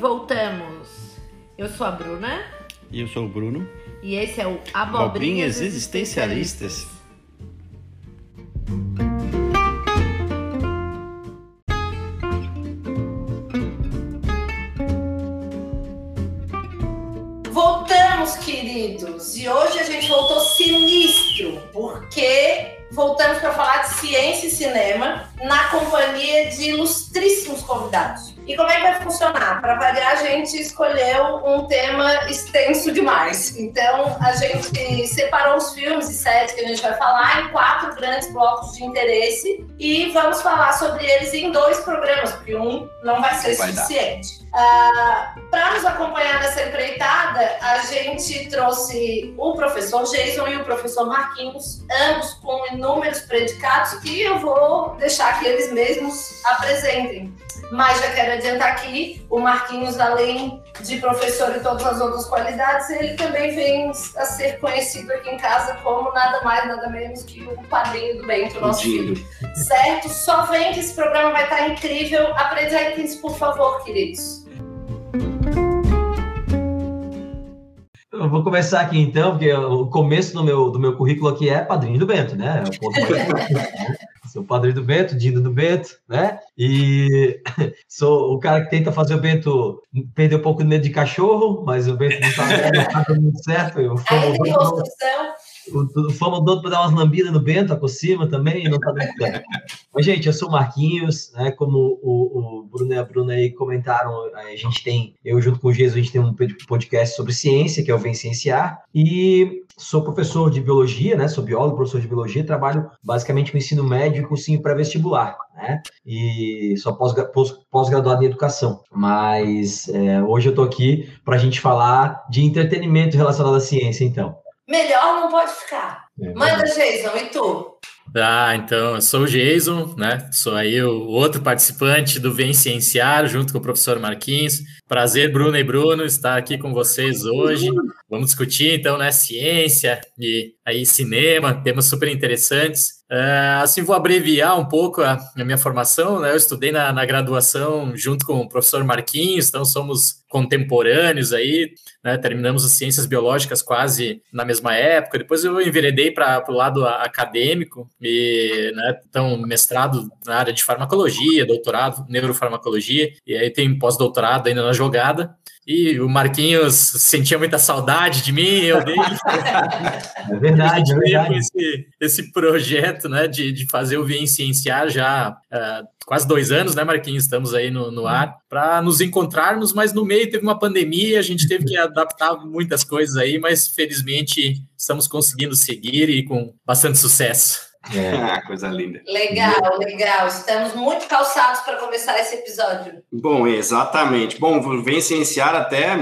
voltamos. Eu sou a Bruna. E eu sou o Bruno. E esse é o Abobrinhas, Abobrinhas Existencialistas. Voltamos, escolheu um tema extenso demais. Então, a gente separou os filmes e séries que a gente vai falar em quatro grandes blocos de interesse e vamos falar sobre eles em dois programas, porque um não vai ser Vai suficiente. Ah, Para nos acompanhar nessa empreitada, a gente trouxe o professor Jason e o professor Marquinhos, ambos com inúmeros predicados que eu vou deixar que eles mesmos apresentem. Mas já quero adiantar aqui, o Marquinhos, além de professor e todas as outras qualidades, ele também vem a ser conhecido aqui em casa como nada mais, nada menos que o padrinho do Bento, nosso filho. Certo? Só vem que esse programa vai estar incrível. Apresentem-se, por favor, queridos. Eu vou começar aqui então, porque o começo do meu, do meu currículo aqui é padrinho do Bento, né? É? Sou padrinho do Bento, Dindo do Bento, né? E sou o cara que tenta fazer o Bento perder um pouco de medo de cachorro, mas o Bento não tá, não tá dando muito certo. Eu famo, construção. Fama doido para dar umas lambidas no Bento, por cima também, não tá dando. Mas, gente, eu sou o Marquinhos, né? Como o, o Bruno e a Bruna aí comentaram, a gente tem, eu junto com o Jesus, a gente tem um podcast sobre ciência, que é o Vem Cienciar, e sou professor de biologia, né? Sou biólogo, professor de biologia, trabalho basicamente com ensino médio e cursinho pré-vestibular, né? E sou pós- pós- pós-graduado em educação. Mas é, hoje eu tô aqui para a gente falar de entretenimento relacionado à ciência, então. Melhor não pode ficar. É, Manda, Jason, e tu? Ah, então, eu sou o Jason, né? Sou aí o outro participante do Vem Cienciar, junto com o professor Marquinhos. Prazer, Bruno e Bruno, estar aqui com vocês hoje. Vamos discutir, então, né, ciência e aí cinema, temas super interessantes. Ah, assim, vou abreviar um pouco a, a minha formação, né? Eu estudei na, na graduação junto com o professor Marquinhos, então somos contemporâneos aí, né? Terminamos as ciências biológicas quase na mesma época. Depois eu enveredei para o lado acadêmico e, né, então, mestrado na área de farmacologia, doutorado neurofarmacologia, e aí tem pós-doutorado ainda na jogada. E o Marquinhos sentia muita saudade de mim, eu dele. É verdade, é a gente veio verdade. com esse, esse projeto né, de, de fazer o Vem Cienciar já há quase dois anos, né, Marquinhos? Estamos aí no, no ar para nos encontrarmos, mas no meio teve uma pandemia, a gente teve que adaptar muitas coisas aí, mas felizmente estamos conseguindo seguir e com bastante sucesso. É. Ah, coisa linda. Legal, legal. Estamos muito calçados para começar esse episódio. Bom, exatamente. Bom, vem cienciar até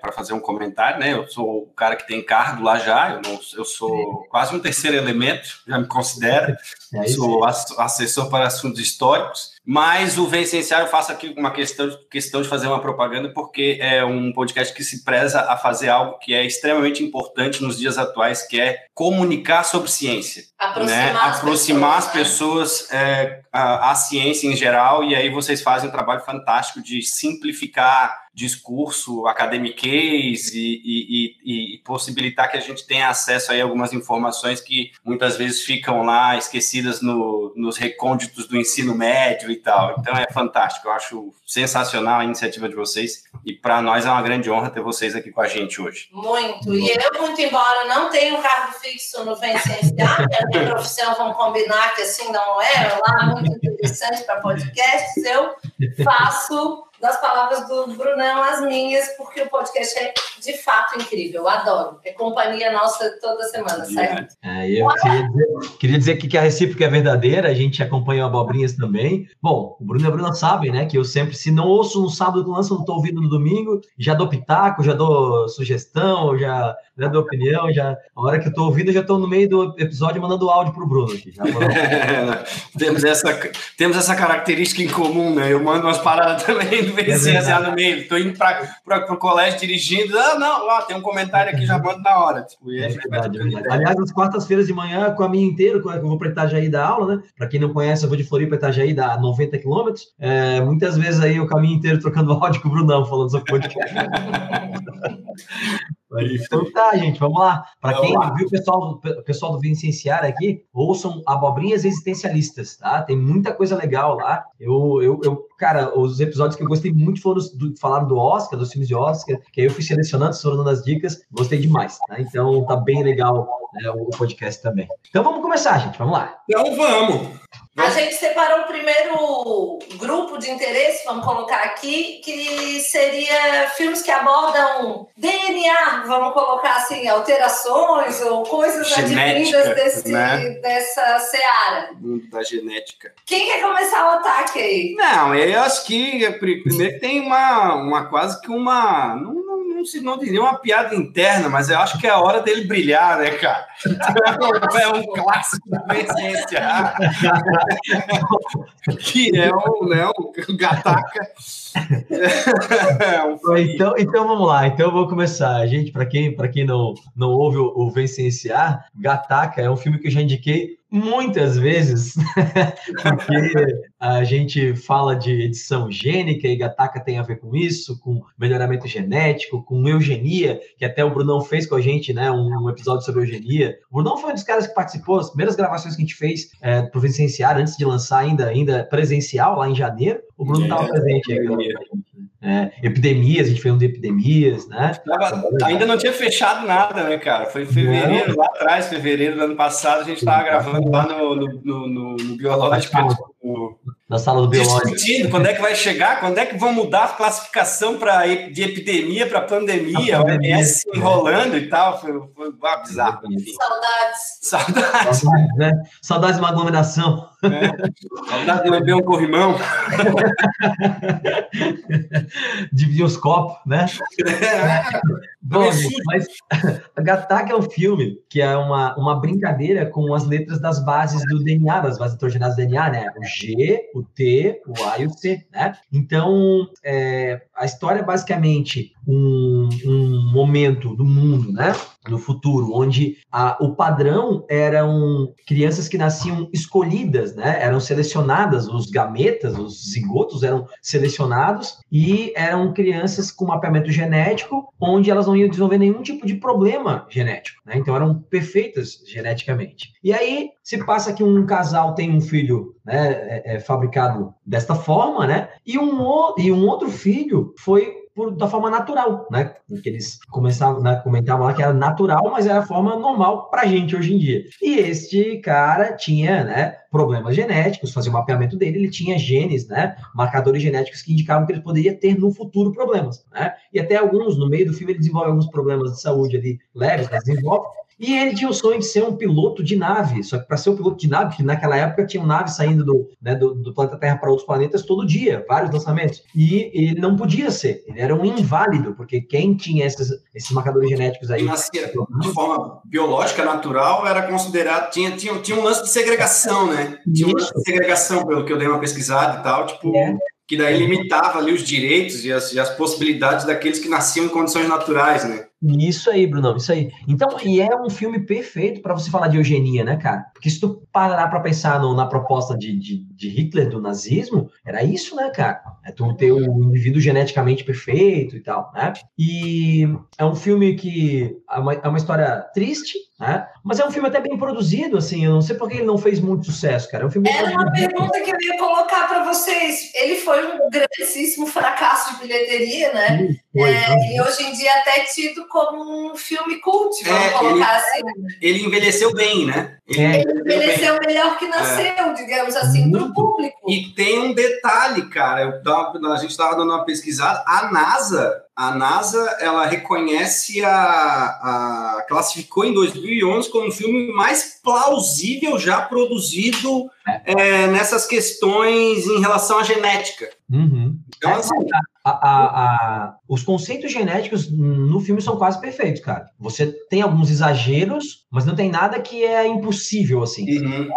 para fazer um comentário, né? Eu sou o cara que tem cargo lá já, eu, não, eu sou quase um terceiro elemento, já me considero. É sou ass- assessor para assuntos históricos, mas o Vem Cienciar eu faço aqui uma questão, questão de fazer uma propaganda, porque é um podcast que se preza a fazer algo que é extremamente importante nos dias atuais, que é comunicar sobre ciência Aproximar, né, as aproximar as pessoas, pessoas é, a ciência em geral, e aí vocês fazem um trabalho fantástico de simplificar discurso academiquez e, e, e, e possibilitar que a gente tenha acesso a algumas informações que muitas vezes ficam lá esquecidas no, nos recônditos do ensino médio e tal. Então é fantástico, eu acho sensacional a iniciativa de vocês e para nós é uma grande honra ter vocês aqui com a gente hoje. Muito. E eu, muito embora não tenha um cargo fixo no que é minha profissão, vamos combinar que assim não é, lá muito interessante para podcasts, eu faço das palavras do Brunão as minhas, porque o podcast é de fato incrível. Eu adoro. É companhia nossa toda semana, certo? É, eu queria dizer, queria dizer aqui que a recíproca é verdadeira, a gente acompanha o Abobrinhas também. Bom, o Bruno e a Bruna sabem, né, que eu sempre, se não ouço no sábado do lança, não estou ouvindo no domingo, já dou pitaco, já dou sugestão, já, já dou opinião, já, a hora que eu estou ouvindo, eu já estou no meio do episódio mandando áudio pro Bruno aqui. Já mandando- temos, essa, temos essa característica em comum, né? Eu mando umas paradas também vencer assim, no meio. Tô indo para o colégio dirigindo. Ah, não, ó, tem um comentário aqui, já mando na hora. Tipo, é verdade, é verdade. Aliás, nas quartas-feiras de manhã, com a minha inteira, eu vou para Itajaí dar aula, né? Para quem não conhece, eu vou de Floripa para Itajaí, dá 90 quilômetros. É, muitas vezes aí o caminho inteiro trocando áudio com o Brunão, falando sobre podcast. Então tá, gente, vamos lá. Para quem viu o pessoal, o pessoal do Vicenciar aqui, ouçam Abobrinhas Existencialistas, tá? Tem muita coisa legal lá. Eu, eu, eu cara, os episódios que eu gostei muito foram do, falaram do Oscar, dos filmes de Oscar, que aí eu fui selecionando, dando as dicas, gostei demais, tá? Então tá bem legal né, o podcast também. Então vamos começar, gente, vamos lá. Então vamos. A gente separou o primeiro grupo de interesse, vamos colocar aqui, que seria filmes que abordam DNA, vamos colocar assim, alterações ou coisas Genética, advindas desse, né? dessa seara. Mundo da genética. Quem quer começar o ataque aí? Não, eu acho que primeiro tem uma, uma quase que uma. Não, não, se, não diria uma piada interna, mas eu acho que é a hora dele brilhar, né, cara? é um clássico da ciência. que é o, né, o Gataca. então, então vamos lá, então eu vou começar. Gente, para quem, quem não, não ouve o, o Vencenciar, Gataca é um filme que eu já indiquei muitas vezes, porque a gente fala de edição gênica e Gataca tem a ver com isso, com melhoramento genético, com eugenia, que até o Brunão fez com a gente, né, um, um episódio sobre eugenia. O Brunão foi um dos caras que participou, as primeiras gravações que a gente fez é, para o Vicenciar, antes de lançar ainda, ainda presencial, lá em janeiro, o Bruno estava é, presente aí. É, epidemias, a gente fez um de epidemias, né? ainda não tinha fechado nada, né, cara? Foi em fevereiro, não. lá atrás, fevereiro do ano passado, a gente estava gravando lá no, no, no, no Biológico. No, na sala do Biológico. Discutindo quando é que vai chegar, quando é que vão mudar a classificação pra, de epidemia para pandemia, a OMS né? enrolando e tal. Foi, foi bizarro. Saudades. Saudades. Saudades, né? Saudades de uma aglomeração. Saudades de beber um corrimão. Dividir os copos, né? É. Bom, gente, mas a Gataca é um filme que é uma, uma brincadeira com as letras das bases do DNA, das bases heterogenadas do DNA, né? O G, o T, o A e o C, né? Então, é, a história é basicamente um, um momento do mundo, né? No futuro, onde a, o padrão eram crianças que nasciam escolhidas, né? Eram selecionadas, os gametas, os zigotos eram selecionados e eram crianças com mapeamento genético, onde elas não iam desenvolver nenhum tipo de problema genético, né? Então eram perfeitas geneticamente. E aí se passa que um casal tem um filho né, é, é fabricado desta forma, né? E um, e um outro filho foi por, da forma natural, né? Que eles começavam, né, comentavam lá que era natural, mas era a forma normal para gente hoje em dia. E este cara tinha, né, problemas genéticos, fazia o mapeamento dele, ele tinha genes, né, marcadores genéticos que indicavam que ele poderia ter no futuro problemas, né? E até alguns, no meio do filme, ele desenvolve alguns problemas de saúde ali leves, mas desenvolve, e ele tinha o sonho de ser um piloto de nave. Só que para ser um piloto de nave, que naquela época tinham naves saindo do, né, do, do, planeta Terra para outros planetas todo dia, vários lançamentos. E ele não podia ser. Ele era um inválido, porque quem tinha esses, esses marcadores genéticos aí. Nascia de forma biológica, natural, era considerado. Tinha, tinha, tinha um lance de segregação, né? Tinha um lance de segregação, pelo que eu dei uma pesquisada e tal. Tipo. É que daí limitava ali os direitos e as, e as possibilidades daqueles que nasciam em condições naturais, né? Isso aí, Brunão, isso aí. Então, e é um filme perfeito para você falar de eugenia, né, cara? Porque se tu parar para pensar no, na proposta de, de, de, Hitler do nazismo, era isso, né, cara? É tu ter um indivíduo geneticamente perfeito e tal, né? E é um filme que é uma, é uma história triste, né? Mas é um filme até bem produzido, assim. Eu não sei por que ele não fez muito sucesso, cara. É um filme Era uma pergunta que eu ia colocar para vocês. Ele foi um grandíssimo fracasso de bilheteria, né? Foi, é, e hoje em dia até tido como um filme cult, vamos é, colocar ele, assim. Ele envelheceu bem, né? Ele, é. ele envelheceu bem. melhor que nasceu, é. digamos assim, para o público. E tem um detalhe, cara. Eu, a gente estava dando uma pesquisada. A NASA a NASA ela reconhece a, a, classificou em 2011 como o filme mais plausível já produzido é. É, nessas questões em relação à genética. Uhum. Então, assim, a, a, os conceitos genéticos no filme são quase perfeitos, cara. Você tem alguns exageros, mas não tem nada que é impossível, assim. Uhum.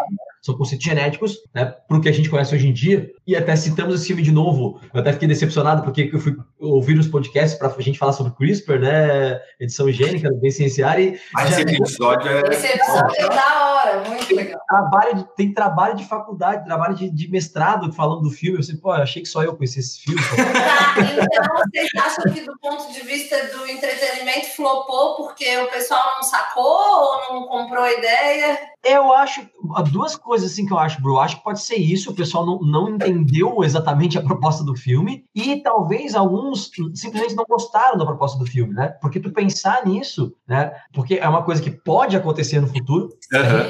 São conceitos genéticos, né, para o que a gente conhece hoje em dia. E até citamos esse filme de novo. Eu até fiquei decepcionado porque eu fui ouvir os podcasts para a gente falar sobre CRISPR, né? Edição gênica, bem cienciária. E Mas esse episódio é. Esse episódio é da hora, muito legal. trabalho de- tem trabalho de faculdade, trabalho de, de mestrado falando do filme. Eu sei, pô, eu achei que só eu conhecia esse filme. Tá, então vocês acham que do ponto de vista do entretenimento flopou porque o pessoal não sacou ou não comprou a ideia? Eu acho, há duas coisas assim que eu acho, bro. Eu acho que pode ser isso, o pessoal não, não entendeu exatamente a proposta do filme, e talvez alguns simplesmente não gostaram da proposta do filme, né? Porque tu pensar nisso, né? Porque é uma coisa que pode acontecer no futuro, Aham.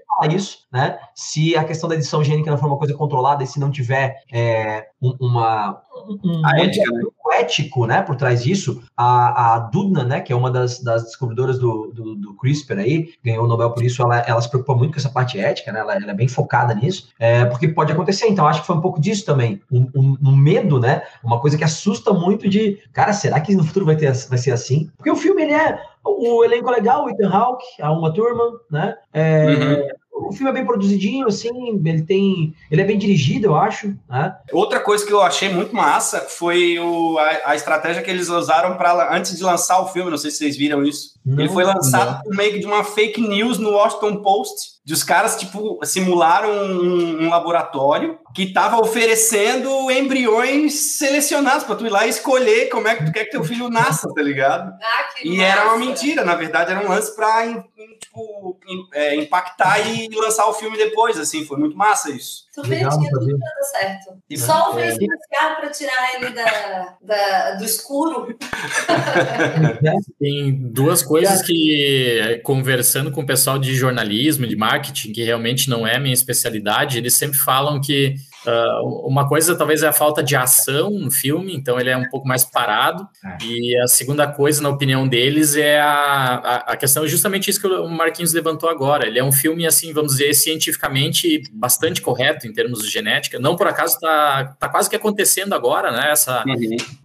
falar isso, né? Se a questão da edição gênica não for uma coisa controlada e se não tiver é, um- uma um, A ética, né? ético, né, por trás disso, a, a Dudna, né, que é uma das, das descobridoras do, do, do CRISPR aí, ganhou o Nobel por isso, ela, ela se preocupa muito com essa parte ética, né, ela, ela é bem focada nisso, é, porque pode acontecer, então acho que foi um pouco disso também, um, um- um medo, né, uma coisa que assusta muito de, cara, será que no futuro vai, ter, vai ser assim? Porque o filme, ele é, o elenco é legal, o Ethan Hawke, a Uma Thurman, né, é, Uhum. O filme é bem produzidinho, assim, ele tem. Ele é bem dirigido, eu acho. Né? Outra coisa que eu achei muito massa foi o, a, a estratégia que eles usaram para antes de lançar o filme. Não sei se vocês viram isso. Ele Não, foi lançado por meio de uma fake news no Washington Post. De os caras, tipo, simularam um, um laboratório que estava oferecendo embriões selecionados para tu ir lá e escolher como é que tu quer que teu filho nasça, tá ligado? Ah, E era uma massa. mentira, na verdade, era um lance pra tipo, é, impactar e lançar o filme depois, assim, foi muito massa isso. Tu vê, Legal, tinha não tudo sabia. dando certo. E- Só o É. para tirar ele da, da- do escuro. Tem duas coisas que, conversando com o pessoal de jornalismo, de marketing, que realmente não é minha especialidade, eles sempre falam que ah, uma coisa talvez é a falta de ação no filme, então ele é um pouco mais parado. É. E a segunda coisa, na opinião deles, é a, a, a questão, justamente isso que o Marquinhos levantou agora. Ele é um filme, assim, vamos dizer, cientificamente bastante correto em termos de genética. Não por acaso está tá quase que acontecendo agora, né? Essa,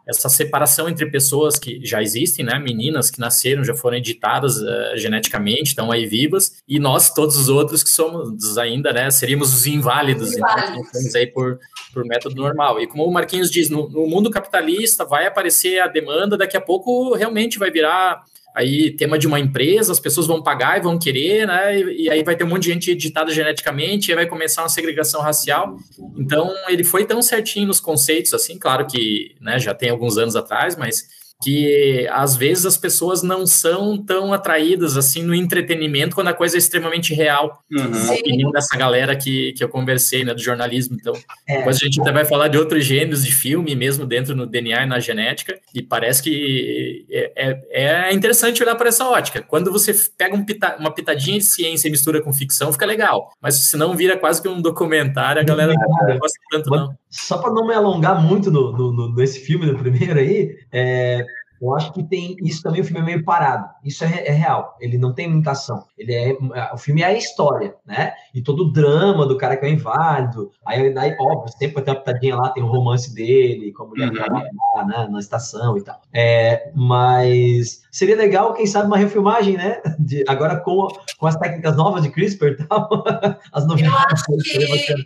essa separação entre pessoas que já existem, né? Meninas que nasceram, já foram editadas eh, geneticamente, estão aí vivas, e nós, todos os outros que somos ainda, né? Seríamos os inválidos, então Inválidos. estamos aí por, por método normal. E como o Marquinhos diz, no, no mundo capitalista vai aparecer a demanda, daqui a pouco realmente vai virar aí tema de uma empresa, as pessoas vão pagar e vão querer, né? E, e aí vai ter um monte de gente editada geneticamente, e vai começar uma segregação racial. Então, ele foi tão certinho nos conceitos, assim, claro que né, já tem alguns anos atrás, mas que às vezes as pessoas não são tão atraídas assim no entretenimento quando a coisa é extremamente real. Uhum. A opinião dessa galera que, que eu conversei, né, do jornalismo. Então, É. depois a gente até vai falar de outros gêneros de filme, mesmo dentro no DNA e na genética, e parece que é, é, é interessante olhar para essa ótica. Quando você pega um pita- uma pitadinha de ciência e mistura com ficção, fica legal. Mas se não vira quase que um documentário, a galera não gosta tanto, não. Só para não me alongar muito no, no- no- nesse filme, no primeiro aí, é, eu acho que tem isso também. O filme é meio parado. Isso é, é real. Ele não tem muita ação. Ele é, o filme é a história, né? E todo o drama do cara que é inválido. Aí, daí, óbvio, sempre tem uma pitadinha lá, tem o romance dele, com a mulher que Uhum. lá, né, na estação e tal. É, mas seria legal, quem sabe, uma refilmagem, né? De, agora com, com as técnicas novas de CRISPR e tal. As novidades. seria que- bacana.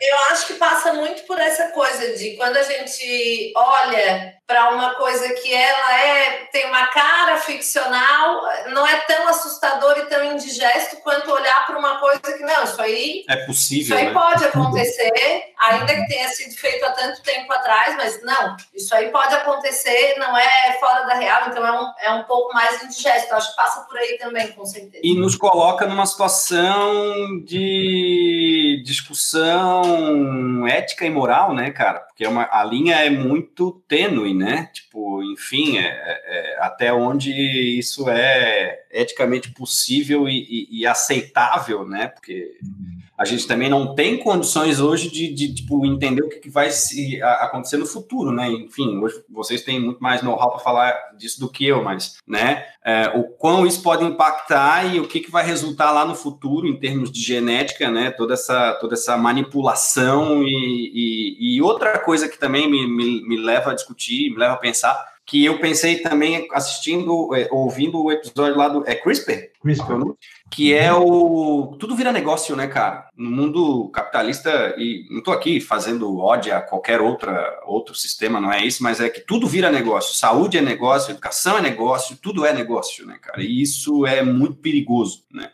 Eu acho que passa muito por essa coisa de quando a gente olha para uma coisa que ela é tem uma cara ficcional, não é tão assustador e tão indigesto quanto olhar para uma coisa que não, isso aí, É isso possível, aí né? pode acontecer, ainda que tenha sido feito há tanto tempo atrás, mas não, isso aí pode acontecer, não é fora da real, então é um, é um pouco mais indigesto. Acho que passa por aí também, com certeza. E nos coloca numa situação de discussão ética e moral, né, cara? Porque é uma, a linha é muito tênue, né? Tipo, enfim, é, é- até onde isso é eticamente possível e, e- e aceitável, né? Porque a gente também não tem condições hoje de, de, tipo, entender o que, vai se, a- acontecer no futuro, né? Enfim, hoje vocês têm muito mais know-how para falar disso do que eu, mas, né? é, o quão isso pode impactar e o que, que vai resultar lá no futuro em termos de genética, né? Toda essa, toda essa manipulação e, e, e outra coisa que também me, me, me leva a discutir, me leva a pensar, que eu pensei também assistindo, é, ouvindo o episódio lá do é CRISPR, CRISPR. Que é o tudo vira negócio, né, cara? No mundo capitalista e não tô aqui fazendo ódio a qualquer outra outro sistema, não é isso, mas é que tudo vira negócio. Saúde é negócio, educação é negócio, tudo é negócio, né, cara? E isso é muito perigoso, né?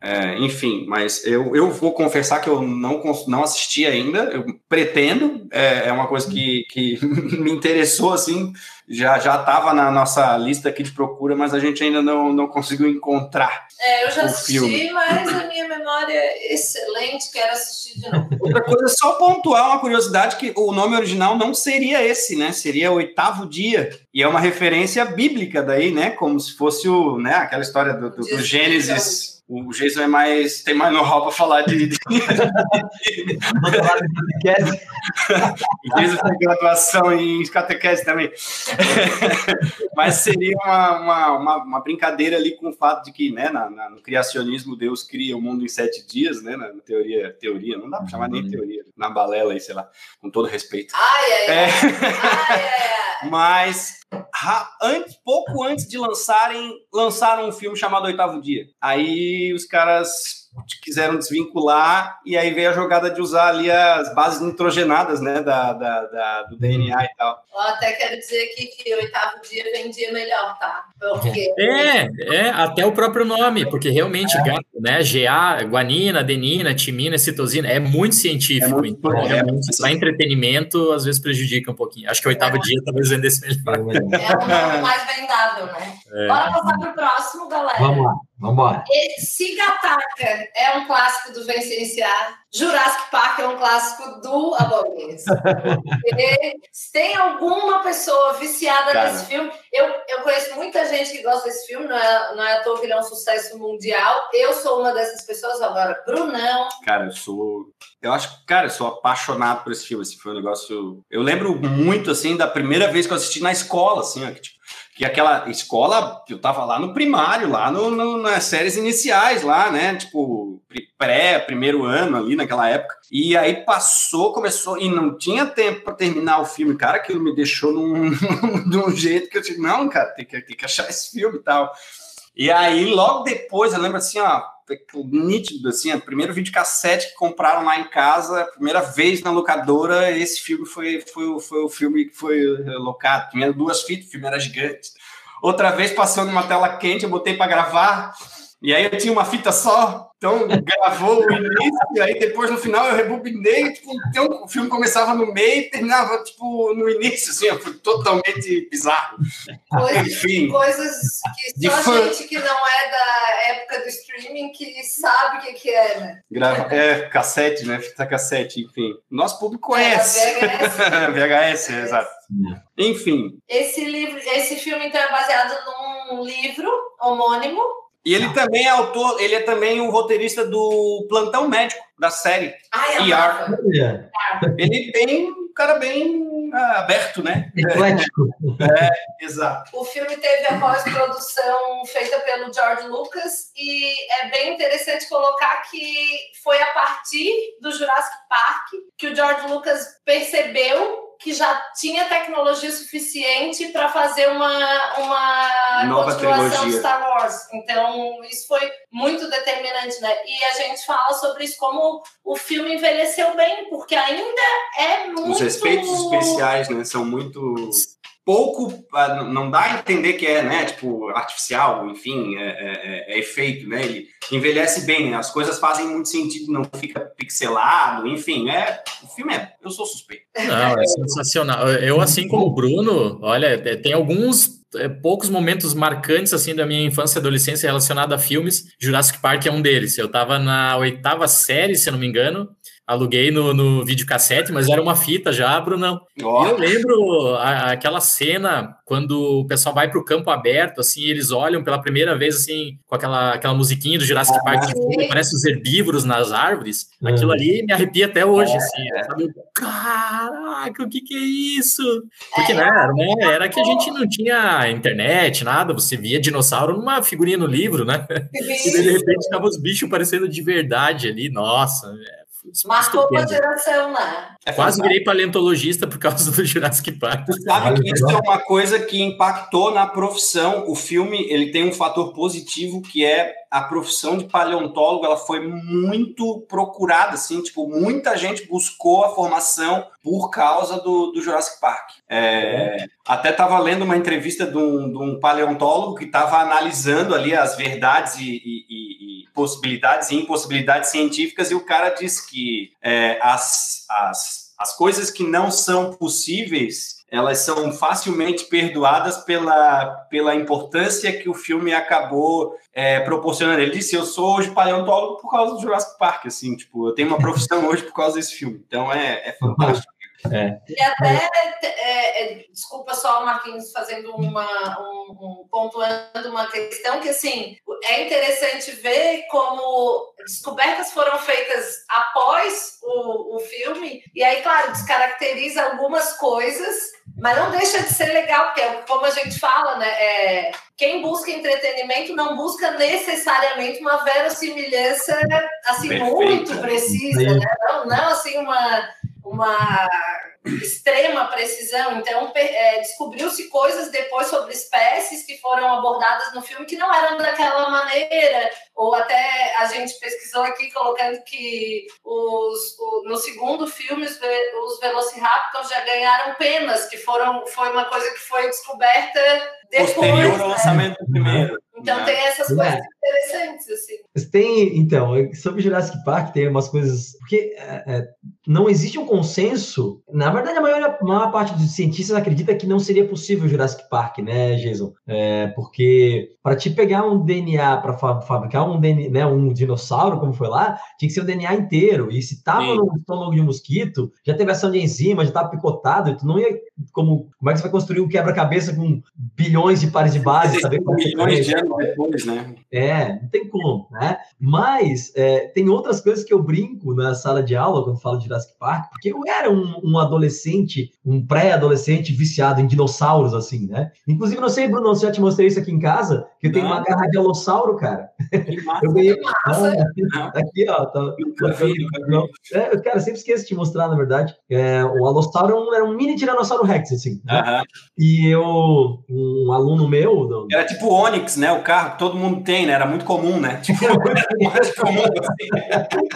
É, enfim, mas eu, eu vou confessar que eu não, não assisti ainda, eu pretendo, é, é uma coisa que, que me interessou, assim, já já estava na nossa lista aqui de procura, mas a gente ainda não, não conseguiu encontrar. É, eu já o assisti, filme. mas a minha memória é excelente, quero assistir de novo. Outra coisa, só pontuar uma curiosidade, que o nome original não seria esse, né? Seria Oitavo Dia. E é uma referência bíblica daí, né? Como se fosse o, né, aquela história do, do, do. Gênesis. O Jason é mais, tem mais know-how para falar de, de. O Jason tem graduação em catequese também. Mas seria uma, uma, uma, uma brincadeira ali com o fato de que, né, na, na- no criacionismo, Deus cria o mundo em sete dias, né? Na teoria, teoria, não dá para chamar nem teoria, na balela aí, sei lá, com todo respeito. Ai, ai, ai. É. ai, ai, ai. Mas antes, pouco antes de lançarem, lançaram um filme chamado Oitavo Dia. Aí os caras quiseram desvincular e aí veio a jogada de usar ali as bases nitrogenadas, né, da, da- da- do DNA e tal. Eu até quero dizer aqui que oitavo dia vem dia melhor, tá? Porque É, é, até o próprio nome, porque realmente, gato, né? GA, guanina, adenina, timina, citosina, é muito científico. É muito- então, é, realmente, para entretenimento, às vezes prejudica um pouquinho. Acho que o oitavo dia talvez vendesse melhor. é o nome mais vendável, né? Bora passar pro próximo, galera. Vamos lá, vamos. E Sigataka é um clássico do Vencenciar. Jurassic Park é um clássico do Abominhos. Se tem alguma pessoa viciada Cara. nesse filme, eu, eu conheço muita gente que gosta desse filme, não é, não é à toa que ele é um sucesso mundial. Eu sou uma dessas pessoas agora. Brunão, Cara, eu sou. Eu acho que, cara, eu sou apaixonado por esse filme. Esse foi um negócio. Eu lembro muito, assim, da primeira vez que eu assisti na escola, assim, ó, que, tipo, que aquela escola, eu tava lá no primário, lá no, no- nas séries iniciais, lá, né? Tipo, pré, primeiro ano ali naquela época. E aí passou, começou, e não tinha tempo para terminar o filme. Cara, aquilo me deixou num, de um jeito que eu disse, não, cara, tem que, tem que achar esse filme e tal. E aí, logo depois, eu lembro assim, ó, nítido, assim, o primeiro videocassete que compraram lá em casa, primeira vez na locadora, esse filme foi, foi, foi o filme que foi locado. Tinha duas fitas, o filme era gigante. Outra vez passou numa tela quente, eu botei para gravar, e aí eu tinha uma fita só, então gravou o início, e aí depois no final eu rebobinei, tipo, então, o filme começava no meio e terminava, tipo, no início, assim, foi totalmente bizarro. coisas, Enfim. coisas que só fã. gente que não é da época do streaming que sabe o que, que é, né? Grava, é, cassete, né? Fita cassete, enfim. Nosso público conhece. É, VHS. VHS, exato. Enfim. Esse livro, esse filme então é baseado num livro homônimo. E ele também é autor, ele é também o roteirista do Plantão Médico, da série. Ai, ER. amava. Olha, Ele é bem um cara bem ah, aberto, né? eclético. Exato. O filme teve a pós-produção feita pelo George Lucas e é bem interessante colocar que foi a partir do Jurassic Park que o George Lucas percebeu que já tinha tecnologia suficiente para fazer uma, uma Nova continuação de trilogia. Star Wars. Então, isso foi muito determinante, né? E a gente fala sobre isso como o filme envelheceu bem, porque ainda é muito... Os efeitos especiais, né, são muito pouco, ah, não dá a entender que é, né, tipo, artificial, enfim, é, é- é efeito, né, ele envelhece bem, né, as coisas fazem muito sentido, não fica pixelado, enfim, é, o filme é, eu sou suspeito. Não, é sensacional. Eu, assim como o Bruno, olha, é, tem alguns é, poucos momentos marcantes assim da minha infância e adolescência relacionado a filmes. Jurassic Park é um deles. Eu estava na oitava série, se eu não me engano. Aluguei no, no videocassete, mas era uma fita já, Brunão. E Ó, eu lembro a- aquela cena quando o pessoal vai para o campo aberto, assim, eles olham pela primeira vez, assim, com aquela, aquela musiquinha do Jurassic Park, de fundo, parece os herbívoros nas árvores. Aquilo ali me arrepia até hoje, assim, sabe? Eu, Caraca, o que que é isso? Porque, né, era, uma era que a gente não tinha internet, nada, você via dinossauro numa figurinha no livro, né? E de repente, tava os bichos parecendo de verdade ali, nossa, Marcou uma geração lá. É Quase virei paleontologista por causa do Jurassic Park. Tu sabe que isso é uma coisa que impactou na profissão. O filme ele tem um fator positivo que é a profissão de paleontólogo. Ela foi muito procurada, assim, tipo muita gente buscou a formação por causa do, do Jurassic Park. É, até estava lendo uma entrevista de um, de um paleontólogo que estava analisando ali as verdades e, e- e- e possibilidades e impossibilidades científicas e o cara disse que é, as, as, as coisas que não são possíveis elas são facilmente perdoadas pela, pela importância que o filme acabou é, proporcionando. Ele disse: Eu sou hoje paleontólogo por causa do Jurassic Park, assim, tipo, eu tenho uma profissão hoje por causa desse filme. Então é, é fantástico. E até, é, é, desculpa só, Marquinhos, fazendo uma, um, um- pontuando uma questão que, assim, é interessante ver como descobertas foram feitas após o, o filme, e aí, claro, descaracteriza algumas coisas, mas não deixa de ser legal, porque, como a gente fala, né, é, quem busca entretenimento não busca necessariamente uma verossimilhança, assim, Perfeito. muito precisa, né? Não, não assim, uma uma extrema precisão. Então, é, descobriu-se coisas depois sobre espécies que foram abordadas no filme que não eram daquela maneira. Ou até a gente pesquisou aqui colocando que os, o- no segundo filme os, ve- os Velociraptors já ganharam penas, que foram, foi uma coisa que foi descoberta depois. Posterior ao né? lançamento do primeiro. Então né? tem essas É. coisas interessantes, assim. Tem, então, sobre Jurassic Park tem umas coisas. Porque é, é, não existe um consenso. Na verdade, a maior, a maior parte dos cientistas acredita que não seria possível Jurassic Park, né, Jason? É, porque para te pegar um DNA, para fabricar um, DNA, né, um dinossauro, como foi lá, tinha que ser o DNA inteiro. E se estava no estômago de um mosquito, já teve ação de enzima, já estava picotado, e tu não ia. Como, como é que você vai construir um quebra-cabeça com bilhões de pares de base? saber como é milhões de é? anos depois, né? É, não tem como, né? Mas é, tem outras coisas que eu brinco na sala de aula quando falo de Jurassic Park, porque eu era um, um adolescente, um pré-adolescente viciado em dinossauros, assim, né? Inclusive, não sei, Bruno, se eu já te mostrei isso aqui em casa, que eu Não. uma garra de alossauro, cara. Que massa. Eu ganhei. Massa. Ah, aqui, ó. Tá, vi, vi. não, é, cara, eu sempre esqueço de te mostrar, na verdade. É, o alossauro era um, era um mini tiranossauro rex, assim. né? Aham. E eu, um aluno meu, Era tipo o Onix, né? O carro que todo mundo tem, né? Era muito comum, né? Tipo, era muito comum, assim.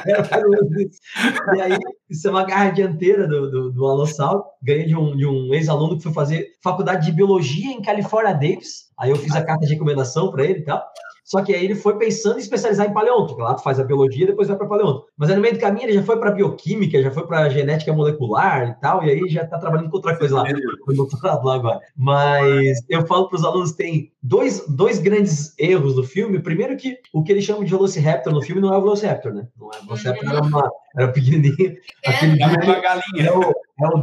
Era. E aí, isso é uma garra dianteira do, do, do Alossauro. Ganhei de um, de um ex-aluno que foi fazer faculdade de biologia em California Davis. Aí eu fiz a carta de recomendação para ele e tal. Só que aí ele foi pensando em especializar em paleonto, porque lá tu faz a biologia e depois vai para paleonto. Mas aí no meio do caminho ele já foi para bioquímica, já foi para genética molecular e tal, e aí já está trabalhando com outra coisa lá no doutorado lá agora. Mas eu falo para os alunos tem dois, dois grandes erros do filme. Primeiro que o que eles chamam de Velociraptor no filme não é o Velociraptor, né? Não é o Velociraptor, era, uma, era pequenininho. Aquele Era bicho uma galinha. é o, é o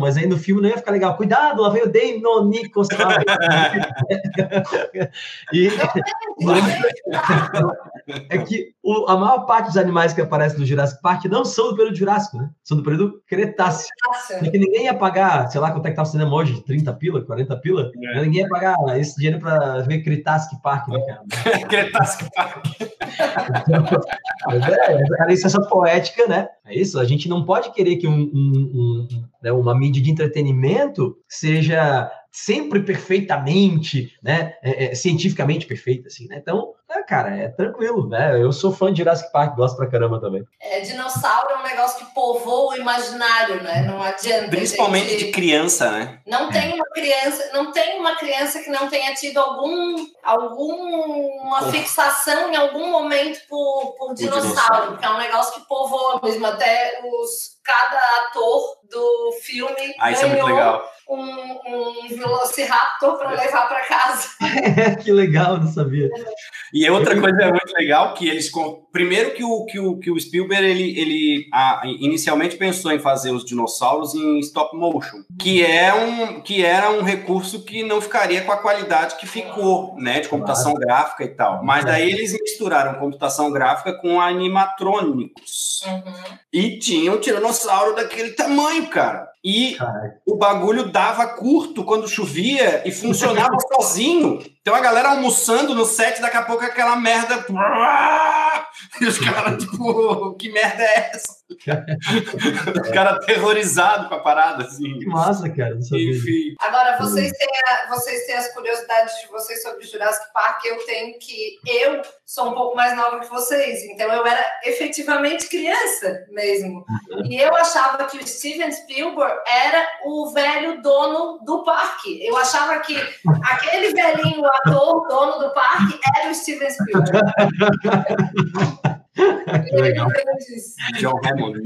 mas aí no filme não ia ficar legal. Cuidado, lá vem o Deinonychossauro. e é que o- a maior parte dos animais que aparecem no Jurassic Park não são do período Jurássico, né? São do período Cretáceo. Nossa. Porque ninguém ia pagar, sei lá quanto é que tá o cinema hoje, 30 pila, 40 pila, É. ninguém ia pagar esse dinheiro para ver Cretacic Park, né, cara? Cretácico Park. Mas é, a licença poética, né? É isso, a gente não pode querer que um- um- um, né, uma mídia de entretenimento seja sempre perfeitamente, né, é, é, cientificamente perfeita, assim, né? Então, é, cara, é tranquilo, né? Eu sou fã de Jurassic Park, gosto pra caramba também. É, dinossauro é um negócio que povoa o imaginário, né? Não adianta. Principalmente gente. de criança, né? Não tem uma criança, não tem uma criança que não tenha tido algum, alguma fixação em algum momento por, por dinossauro, dinossauro. porque é um negócio que povoa mesmo. Até os cada ator do filme Ah, isso é muito ganhou legal. Um, um Velociraptor para levar para casa. que legal, não sabia. E outra coisa muito legal que eles com- primeiro que o que o, que o Spielberg ele, ele ah, inicialmente pensou em fazer os dinossauros em stop motion, que é um que era um recurso que não ficaria com a qualidade que ficou, né, de computação gráfica e tal. Mas daí eles misturaram computação gráfica com animatrônicos. E tinha um tiranossauro daquele tamanho, cara. E Caraca. o bagulho dava curto quando chovia e funcionava sozinho. Então a galera almoçando no set, daqui a pouco aquela merda E os caras, tipo, que merda é essa? Os caras aterrorizados com a parada, assim. Que massa, cara. Não sabia. Enfim. Agora, vocês têm, a- vocês têm as curiosidades de vocês sobre Jurassic Park, eu tenho que eu sou um pouco mais nova que vocês, então eu era efetivamente criança mesmo. E eu achava que o Steven Spielberg era o velho dono do parque. Eu achava que aquele velhinho ator dono do parque era o Steven Spielberg. Que legal. John Hammond.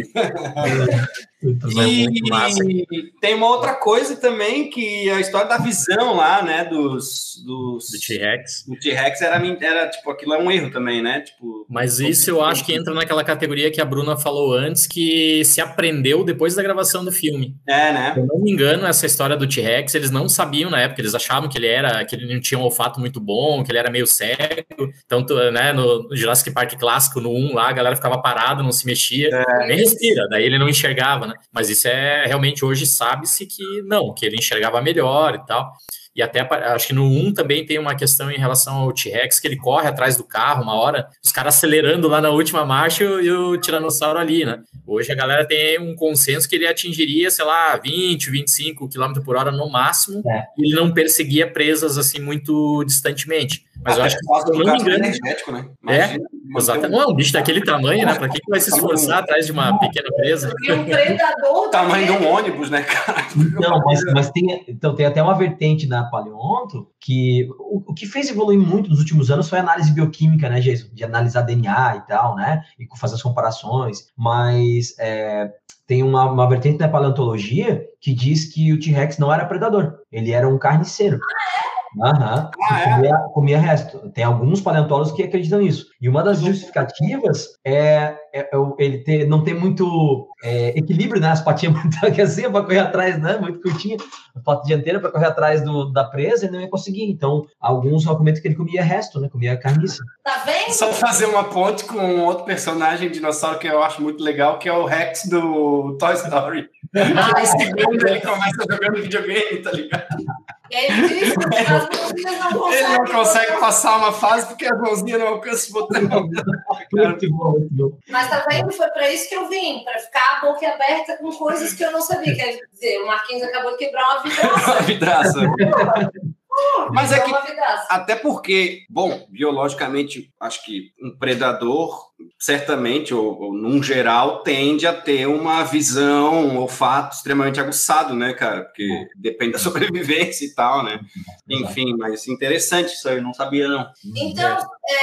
Massa. E tem uma outra coisa também, que a história da visão lá, né, dos... dos Do T-Rex. do T-Rex era, era, tipo, aquilo é um erro também, né? Tipo, Mas isso eu acho que entra naquela categoria que a Bruna falou antes, que se aprendeu depois da gravação do filme. é, né? Se eu não me engano, essa história do T-Rex, eles não sabiam na época, eles achavam que ele era, que ele não tinha um olfato muito bom, que ele era meio cego. Então, tu, né, no Jurassic Park clássico, no 1 lá, galera ficava parada, não se mexia, nem respira, daí ele não enxergava, né? Mas isso é realmente hoje sabe-se que não, que ele enxergava melhor e tal. E até acho que no 1 também tem uma questão em relação ao T-Rex, que ele corre atrás do carro, uma hora, os caras acelerando lá na última marcha e o- o tiranossauro ali, né? Hoje a galera tem um consenso que ele atingiria, sei lá, 20, 25 km por hora no máximo, É. e ele não perseguia presas assim muito distantemente. Mas eu Até acho que, eu do não me engano, energético, né? É, Imagina, manter Exato. um- Não, um bicho daquele tamanho, né? Pra que, que vai se esforçar atrás de uma pequena presa? E um predador o tamanho de um ônibus, né, cara? Não, mas, mas tem, então, tem até uma vertente na paleonto que o, o que fez evoluir muito nos últimos anos foi a análise bioquímica, né, Jason? De analisar DNA e tal, né? E fazer as comparações. Mas é, tem uma, uma vertente na paleontologia que diz que o T-Rex não era predador, ele era um carniceiro. Aham. Ah, é? comia, comia resto. Tem alguns paleontólogos que acreditam nisso. E uma das justificativas é, é- é ele ter, não ter muito é, equilíbrio, né? As patinhas muito assim para correr atrás, né? Muito curtinha. A pata dianteira para correr atrás do, da presa, ele não ia conseguir. Então, alguns argumentam que ele comia resto, né? Comia carniça. Tá vendo? Só fazer uma ponte com um outro personagem dinossauro que eu acho muito legal, que é o Rex do Toy Story. Ah, segundo ele começa jogando videogame, tá ligado? Ele disse que as mãozinhas não conseguem. Ele não consegue passar uma fase porque as mãozinhas não alcançam o botão. Muito bom, muito bom. Mas tá vendo? Foi para isso que eu vim, para ficar a boca aberta com coisas que eu não sabia. Quer dizer, o Marquinhos acabou de quebrar uma vidraça. Vidraça. Mas é que Uma vidraça. Até porque, bom, biologicamente, acho que um predador, certamente, ou, ou num geral, tende a ter uma visão, um olfato extremamente aguçado, né, cara? Porque depende da sobrevivência e tal, né? Enfim, mas interessante isso aí, eu não sabia, não. Então,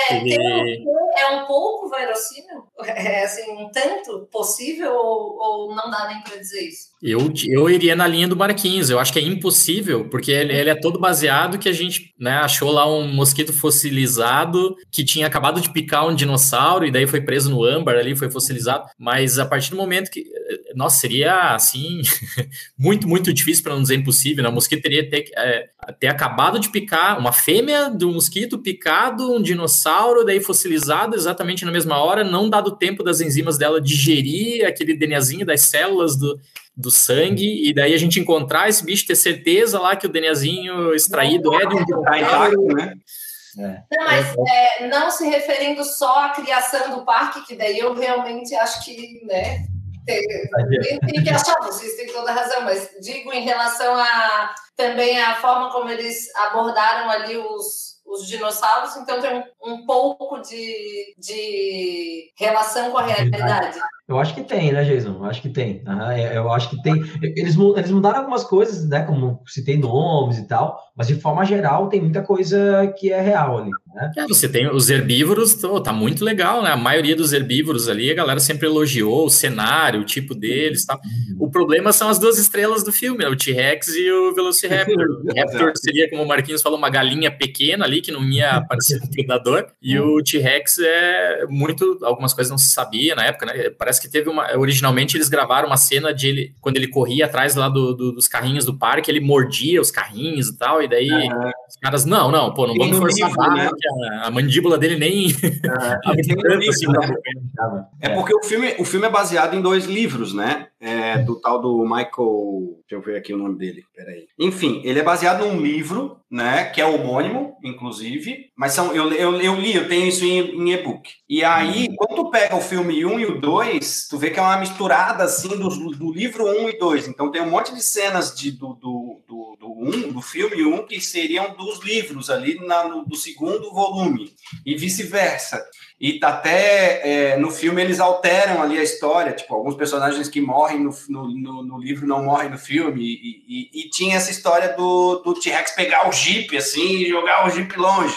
é, Ele- tem um- é um pouco verossímil? É assim, um tanto possível ou, ou não dá nem para dizer isso? Eu, eu iria na linha do Marquinhos. Eu acho que é impossível, porque ele, ele é todo baseado que a gente né, achou lá um mosquito fossilizado que tinha acabado de picar um dinossauro e daí foi preso no âmbar ali, foi fossilizado. Mas a partir do momento que. Nossa, seria assim. muito, muito difícil, para não dizer impossível. Né? O mosquito teria ter, é, ter acabado de picar uma fêmea do mosquito picado, um dinossauro, daí fossilizado exatamente na mesma hora, não dado tempo das enzimas dela digerir aquele DNAzinho das células do, do sangue, e daí a gente encontrar esse bicho, ter certeza lá que o DNAzinho extraído é de um Tá intacto, né? Não, mas é, não se referindo só à criação do parque, que daí eu realmente acho que, né, tem, tem- que achar, vocês têm toda razão, mas digo em relação a também a forma como eles abordaram ali os, os dinossauros, então tem um, um pouco de, de relação com a realidade. Eu acho que tem, né, Jason? Eu acho que tem. É, eu acho que tem. Eles, eles mudaram algumas coisas, né? Como citei nomes e tal, mas de forma geral tem muita coisa que é real ali, né? É, você tem os herbívoros, tô, tá muito legal, né? A maioria dos herbívoros ali, a galera sempre elogiou o cenário, o tipo deles, tá? O problema são as duas estrelas do filme, né? o T-Rex e o Velociraptor. O Raptor seria, como o Marquinhos falou, uma galinha pequena ali que não ia parecer um predador, e o T-Rex é muito, algumas coisas não se sabia na época, né? Parece que teve uma, originalmente eles gravaram uma cena de ele, quando ele corria atrás lá do, do- dos carrinhos do parque, ele mordia os carrinhos e tal, e daí os caras, não, não, pô, não vamos forçar livro, né? a, a mandíbula dele nem tanto livro, assim né? É porque o filme, o filme é baseado em dois livros, né? É, do tal do Michael. Deixa eu ver aqui o nome dele. Peraí. Enfim, ele é baseado num livro, né? Que é homônimo, inclusive. Mas são, eu, eu, eu li, eu tenho isso em, em e-book. E aí, Uhum. quando tu pega o filme 1 e o 2, tu vê que é uma misturada assim do, do livro 1 e 2. Então tem um monte de cenas de, do, do, do, um, do filme 1 que seriam dos livros ali na, no, do segundo volume. E vice-versa. E até é, no filme eles alteram ali a história, tipo, alguns personagens que morrem no, no, no livro não morrem no filme. E, e, e tinha essa história do, do T-Rex pegar o Jeep, assim, e jogar o Jeep longe.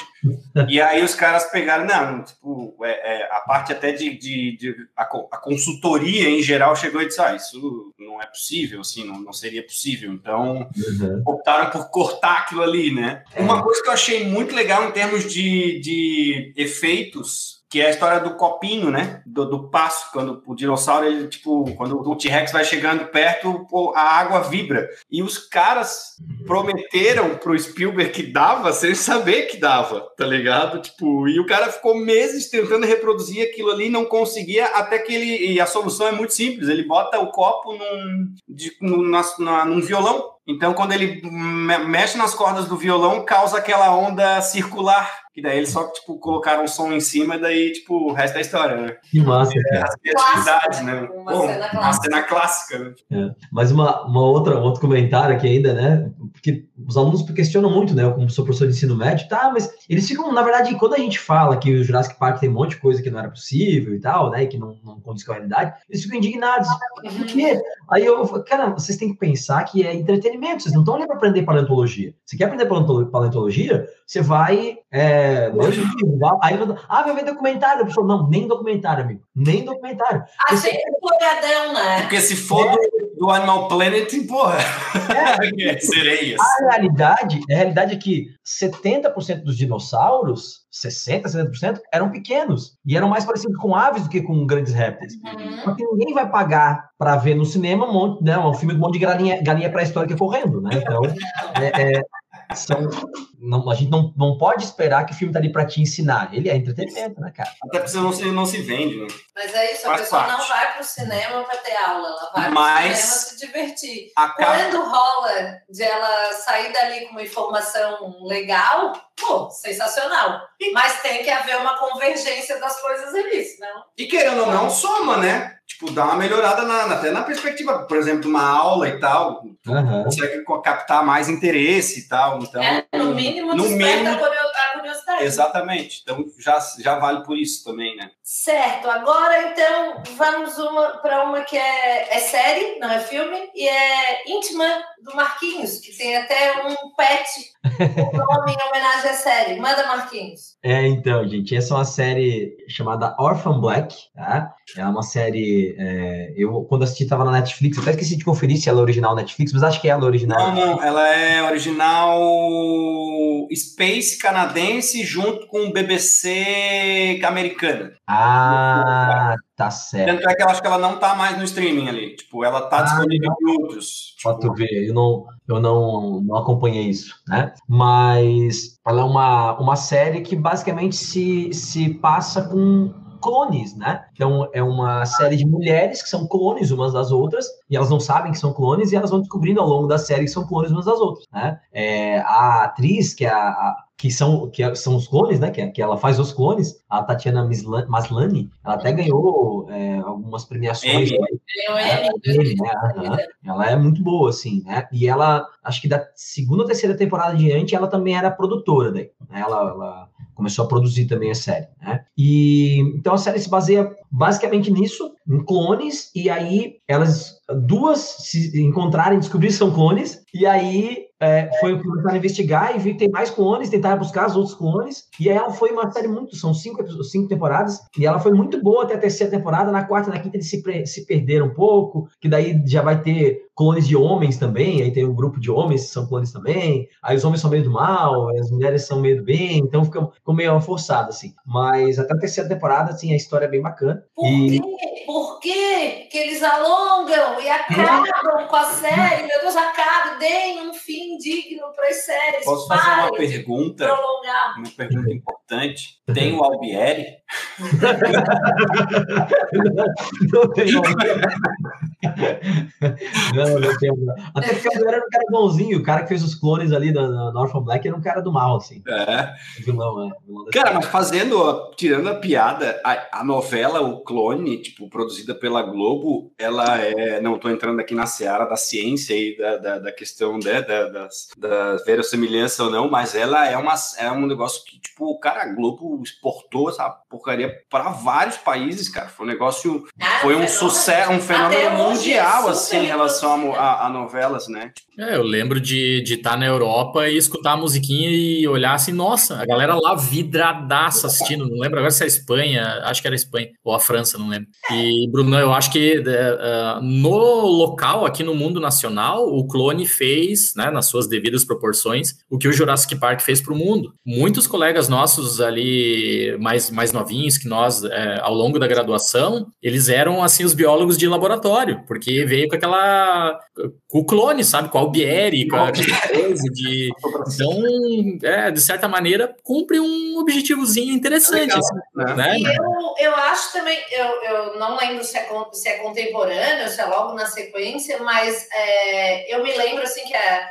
E aí os caras pegaram, não, tipo, é, é, a parte até de, de, de a, a, consultoria em geral chegou e disse, ah, isso não é possível, assim, não, não seria possível. Então, uhum. optaram por cortar aquilo ali, né? É. Uma coisa que eu achei muito legal em termos de, de efeitos que é a história do copinho, né? Do, do passo, quando o dinossauro, ele, tipo, quando o T-Rex vai chegando perto, a água vibra. E os caras prometeram pro Spielberg que dava sem saber que dava, tá ligado? Tipo, e o cara ficou meses tentando reproduzir aquilo ali, não conseguia, até que ele. E a solução é muito simples: ele bota o copo num, de, num, violão. Então, quando ele mexe nas cordas do violão, causa aquela onda circular que daí eles só, tipo, colocaram um som em cima e daí, tipo, o resto é história, né? Que massa, é, cara. A criatividade, né? Uma, Pô, cena, uma cena clássica, né? É. Mas uma, uma outra, um outro comentário aqui ainda, né? Porque os alunos questionam muito, né? Eu, como sou professor de ensino médio, tá, mas eles ficam, na verdade, quando a gente fala que o Jurassic Park tem um monte de coisa que não era possível e tal, né? E que não, não condiz com a realidade, eles ficam indignados. Por quê? Aí eu falo, cara, vocês têm que pensar que é entretenimento, vocês não estão ali para aprender paleontologia. Você quer aprender paleontologia? Você vai. É, aí, ah, vai ver documentário. A pessoa, não, nem documentário, amigo. Nem documentário. Ah, sempre empolgadão, né? Porque se for é. do, do, Animal Planet, porra. É. Sereias. A realidade, a realidade é que 70% dos dinossauros, 60%, 70%, eram pequenos. E eram mais parecidos com aves do que com grandes répteis. Uhum. Porque ninguém vai pagar para ver no cinema um, monte, né, um filme de um monte de galinha, galinha pré-histórica correndo, né? Então, é, é, são, não, a gente não, não pode esperar que o filme tá ali para te ensinar. Ele é entretenimento, né, cara? Até porque não se, não se vende, né? Mas é isso, Faz a pessoa parte. não vai para o cinema para ter aula, ela vai Mas para o cinema se divertir. acaba- Quando rola de ela sair dali com uma informação legal, pô, sensacional. Mas tem que haver uma convergência das coisas ali, senão. E querendo ou não, soma, né? Tipo, dá uma melhorada na, até na perspectiva, por exemplo, uma aula e tal, Aham. consegue co- captar mais interesse e tal. Então, é, no mínimo, no mínimo- a curio- a curiosidade. exatamente. Então já, já vale por isso também, né? Certo, agora então vamos para uma que é, é série, não é filme, e é íntima do Marquinhos, que tem até um pet, um nome em homenagem à série. Manda, Marquinhos. É, então, gente, essa é uma série chamada Orphan Black, tá? É uma série. é, eu, quando assisti, tava na Netflix, eu até esqueci de conferir se ela é original Netflix, mas acho que é ela original. Não, não, ela é original Space canadense junto com BBC americana. Ah, tá certo. Tanto é que eu acho que ela não tá mais no streaming ali. Tipo, ela tá Ah, disponível em outros. Pra Tipo, tu ver, eu não, eu não, não acompanhei isso, né? Mas ela é uma, uma série que basicamente se, se passa com clones, né? Então é uma série de mulheres que são clones umas das outras e elas não sabem que são clones e elas vão descobrindo ao longo da série que são clones umas das outras, né? É, a atriz que é a, a- que são que são os clones, né? Que, é- que ela faz os clones, a Tatiana Maslany, ela até ganhou é, algumas premiações. Né? É É, né? Aham. Ela é muito boa, assim, né? E ela, acho que da segunda ou terceira temporada em diante, ela também era produtora daí. Né? Ela, ela começou a produzir também a série, né? E então a série se baseia basicamente nisso, em clones, e aí elas duas se encontrarem, descobrir que são clones, e aí é, foi começar a investigar e viu que tem mais clones, tentar buscar os outros clones, e ela foi uma série muito, são cinco, cinco temporadas, e ela foi muito boa até a terceira temporada, na quarta e na quinta eles se, se perderam um pouco, que daí já vai ter clones de homens também, aí tem um grupo de homens que são clones também, aí os homens são meio do mal, as mulheres são meio do bem, então fica, meio forçado, assim. Mas até a terceira temporada, assim, a história é bem bacana. Por E quê? Por quê que eles alongam e acabam com a série? Meu Deus, acabem, deem um fim digno para as séries. Posso fazer uma pergunta? prolongar. Uma pergunta importante. Tem o Albieri? não tem não. Até porque o era um cara bonzinho, o cara que fez os clones ali da, da Orphan Black era um cara do mal, assim. É. Vilão, é. Vilão da Cara, mas fazendo, tirando a piada, a, a novela, o Clone, tipo, produzida pela Globo, ela é. Não tô entrando aqui na seara da ciência e da, da, da questão né, da, das, da verossimilhança ou não, mas ela é, uma, é um negócio que, tipo, o cara, a Globo exportou essa porcaria para vários países, cara. Foi um negócio. Ah, Foi um sucesso, um fenômeno mundial, é assim, em relação a, a, a novelas, né? É, eu lembro de estar na Europa e escutar a musiquinha e olhar assim, nossa, a galera lá vidradaça assistindo. Não lembro agora se é a Espanha, acho que era a Espanha, ou a França, não lembro. E, Bruno, eu acho que é, no local, aqui no mundo nacional, o clone fez, né, nas suas devidas proporções, o que o Jurassic Park fez para o mundo. Muitos colegas nossos ali, mais, mais novinhos que nós, é, ao longo da graduação, eles eram, assim, os biólogos de laboratório, porque veio com aquela com o clone, sabe? Com a Albieri, com a coisa de. Então, é, de certa maneira, cumpre um objetivozinho interessante. Legal, assim, né? né? Eu, eu acho também, eu, eu não lembro se é, se é contemporâneo, se é logo na sequência, mas é, eu me lembro assim que a,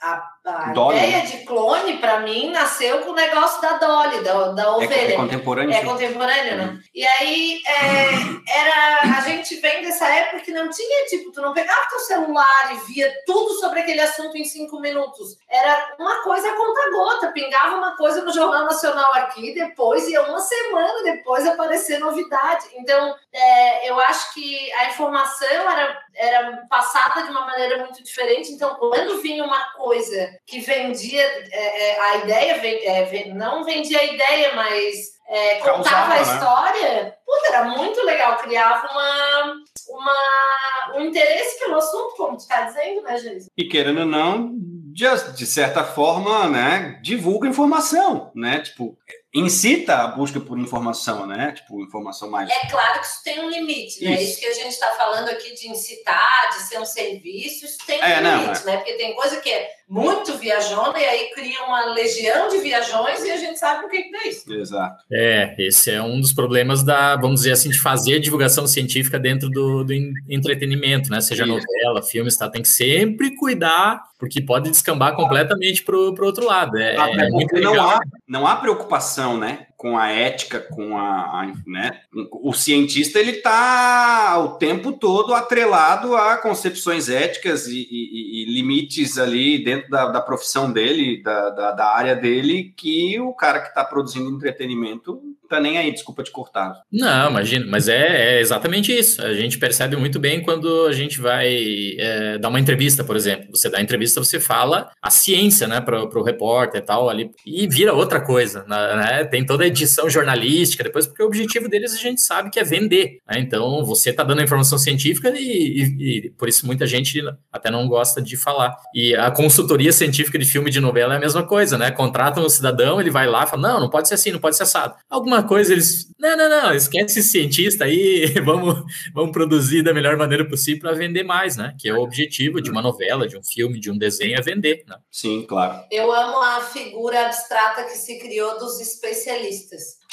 a, a ideia de clone, para mim, nasceu com o negócio da Dolly, da, da É, ovelha. é contemporâneo. É contemporâneo, né? E aí, é, era, a gente vem dessa época que não tinha, tipo, tu não pegava teu celular e via tudo sobre aquele assunto em cinco minutos. Era uma coisa a conta-gota, pingava uma coisa no Jornal Nacional aqui, depois ia uma semana depois aparecer novidade. Então, é, eu acho que a informação era, era passada de uma maneira muito diferente. Então, quando vinha uma coisa que vendia, é, é, a ideia, é, não vendia a ideia, mas é, contava Causava, a né? história, puta, era muito legal, criava uma, uma, um interesse pelo assunto, como tu está dizendo, né, Geis? E querendo ou não, de, de certa forma, né, divulga informação, né? Tipo, incita a busca por informação, né? Tipo, informação mais. É claro que isso tem um limite, né? Isso. Isso, que a gente está falando aqui de incitar, de ser um serviço, isso tem um É, não, limite, né? Porque tem coisa que é muito viajona e aí cria uma legião de viajões e a gente sabe o que que é isso. Exato. É, esse é um dos problemas da, vamos dizer assim, de fazer divulgação científica dentro do, do en- entretenimento, né? Seja Isso. novela, filmes, tá? Tem que sempre cuidar, porque pode descambar completamente pro, pro outro lado. É, Até é não há, não há preocupação, né? Com a ética, com a, a- né? O cientista ele está o tempo todo atrelado a concepções éticas e, e- e limites ali dentro da, da profissão dele, da, da, da área dele, que o cara que está produzindo entretenimento tá nem aí. Desculpa te cortar. Não, imagina, mas é, é exatamente isso. A gente percebe muito bem quando a gente vai é, dar uma entrevista, por exemplo. Você dá entrevista, você fala a ciência, né, para o repórter e tal, ali, e vira outra coisa, né? Tem toda a edição jornalística depois, porque o objetivo deles a gente sabe que é vender. né? Então, você está dando a informação científica e, e- e por isso muita gente até não gosta de falar. E a consultoria científica de filme e de novela é a mesma coisa, né? Contratam o cidadão, ele vai lá e fala: não, não pode ser assim, não pode ser assado. Alguma coisa eles. Não, não, não, esquece esse cientista aí, vamos, vamos produzir da melhor maneira possível para vender mais, né? Que é o objetivo de uma novela, de um filme, de um desenho, é vender, né? Sim, claro. Eu amo a figura abstrata que se criou dos especialistas.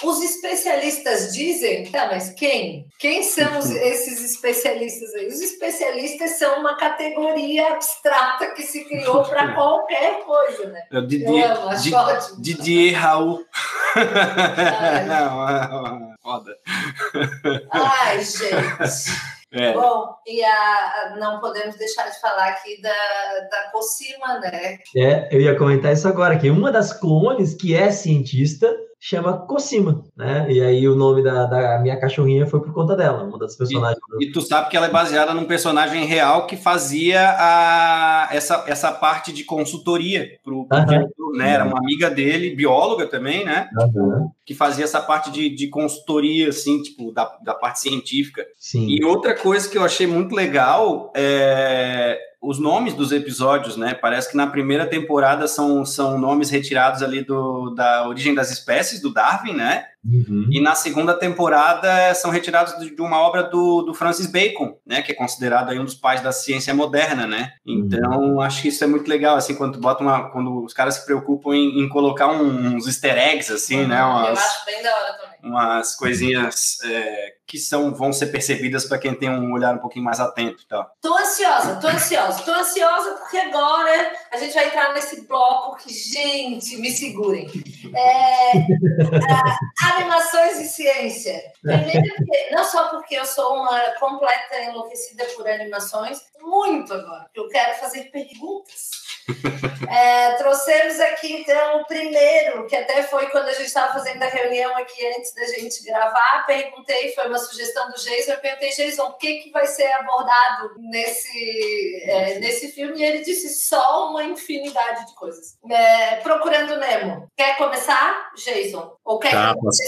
Os especialistas dizem, tá, mas quem? Quem são os- esses especialistas aí? Os especialistas são uma categoria abstrata que se criou para qualquer coisa, né? Eu, Eu Didier, amo, acho Di- ótimo. Didier Raul. Ai. Não, é- Foda. Ai, gente. É. Bom, e a, a- não podemos deixar de falar aqui da, da Cocima, né? É, eu ia comentar isso agora, que uma das clones que é cientista chama Cosima, né? E aí o nome da, da minha cachorrinha foi por conta dela, uma das personagens. do- E tu sabe que ela é baseada num personagem real que fazia a, essa, essa parte de consultoria pro, pro diretor, né? Era uma amiga dele, bióloga também, né? Que fazia essa parte de, de consultoria, assim, tipo, da, da parte científica. Sim. E outra coisa que eu achei muito legal é os nomes dos episódios, né? Parece que na primeira temporada são, são nomes retirados ali do, da origem das espécies, do Darwin, né? Uhum. E na segunda temporada são retirados de uma obra do, do Francis Bacon, né? Que é considerado aí um dos pais da ciência moderna, né? Então, uhum. acho que isso é muito legal, assim, quando bota uma, quando os caras se preocupam em, em colocar uns easter eggs, assim, uhum. né? Umas, Eu acho bem da hora também. Umas coisinhas é, que são, vão ser percebidas para quem tem um olhar um pouquinho mais atento. Tá? Tô ansiosa, tô ansiosa, tô ansiosa porque agora a gente vai entrar nesse bloco que, gente, me segurem. É, é, animações e ciência. Primeiro, não só porque eu sou uma completa enlouquecida por animações, muito agora, eu quero fazer perguntas. É, trouxemos aqui, então, o primeiro, que até foi quando a gente estava fazendo a reunião aqui antes da gente gravar. Perguntei, foi uma sugestão do Jason. Eu perguntei, Jason, o que, que vai ser abordado nesse, é, nesse filme? E ele disse só uma infinidade de coisas. É, Procurando Nemo. Quer começar, Jason? Ou quer tá, que posso,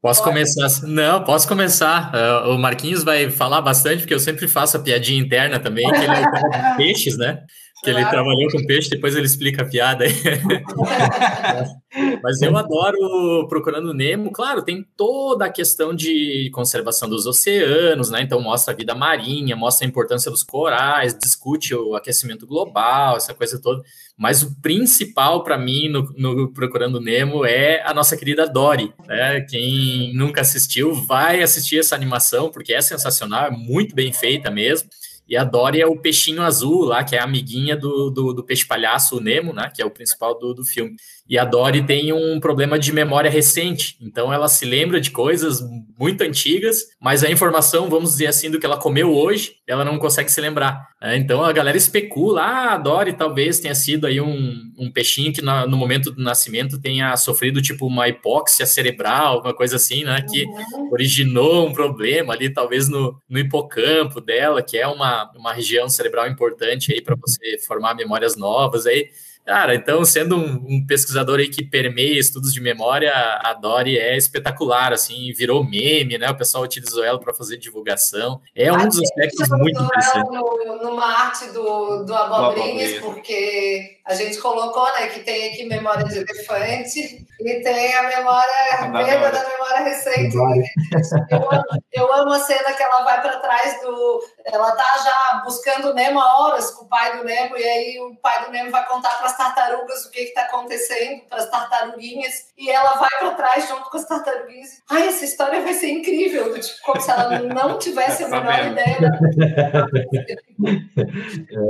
posso começar? Não, posso começar. Uh, o Marquinhos vai falar bastante, porque eu sempre faço a piadinha interna também, que ele é peixes, né? Que ele trabalhou com peixe, depois ele explica a piada aí. Mas eu adoro Procurando Nemo, claro, tem toda a questão de conservação dos oceanos, né? Então mostra a vida marinha, mostra a importância dos corais, discute o aquecimento global, essa coisa toda. Mas o principal para mim no, no, Procurando Nemo é a nossa querida Dory. Né? Quem nunca assistiu, vai assistir essa animação, porque é sensacional, é muito bem feita mesmo. E a Dory é o peixinho azul lá, que é a amiguinha do, do, do peixe palhaço, o Nemo, né? Que é o principal do, do filme. E a Dory tem um problema de memória recente, então ela se lembra de coisas muito antigas, mas a informação, vamos dizer assim, do que ela comeu hoje, ela não consegue se lembrar. Né? Então a galera especula, ah, a Dory talvez tenha sido aí um, um peixinho que na, no momento do nascimento tenha sofrido tipo uma hipóxia cerebral, alguma coisa assim, né? Que uhum. originou um problema ali, talvez no, no hipocampo dela, que é uma, uma região cerebral importante aí para você formar memórias novas aí. Cara, então, sendo um, um, pesquisador aí que permeia estudos de memória, a Dori é espetacular, assim, virou meme, né? O pessoal utilizou ela para fazer divulgação. É um dos aspectos muito interessantes. No, numa arte do, do Abobrinhas, porque a gente colocou, né, que tem aqui memória de elefante e tem a memória mesma da memória recente. Eu amo, eu amo a cena que ela vai para trás do. Ela tá já buscando o Nemo há horas com o pai do Nemo, e aí o pai do Nemo vai contar para as tartarugas o que está acontecendo, para as tartaruguinhas, e ela vai para trás junto com as tartaruguinhas. Ai, essa história vai ser incrível, tipo, como se ela não tivesse a menor ideia.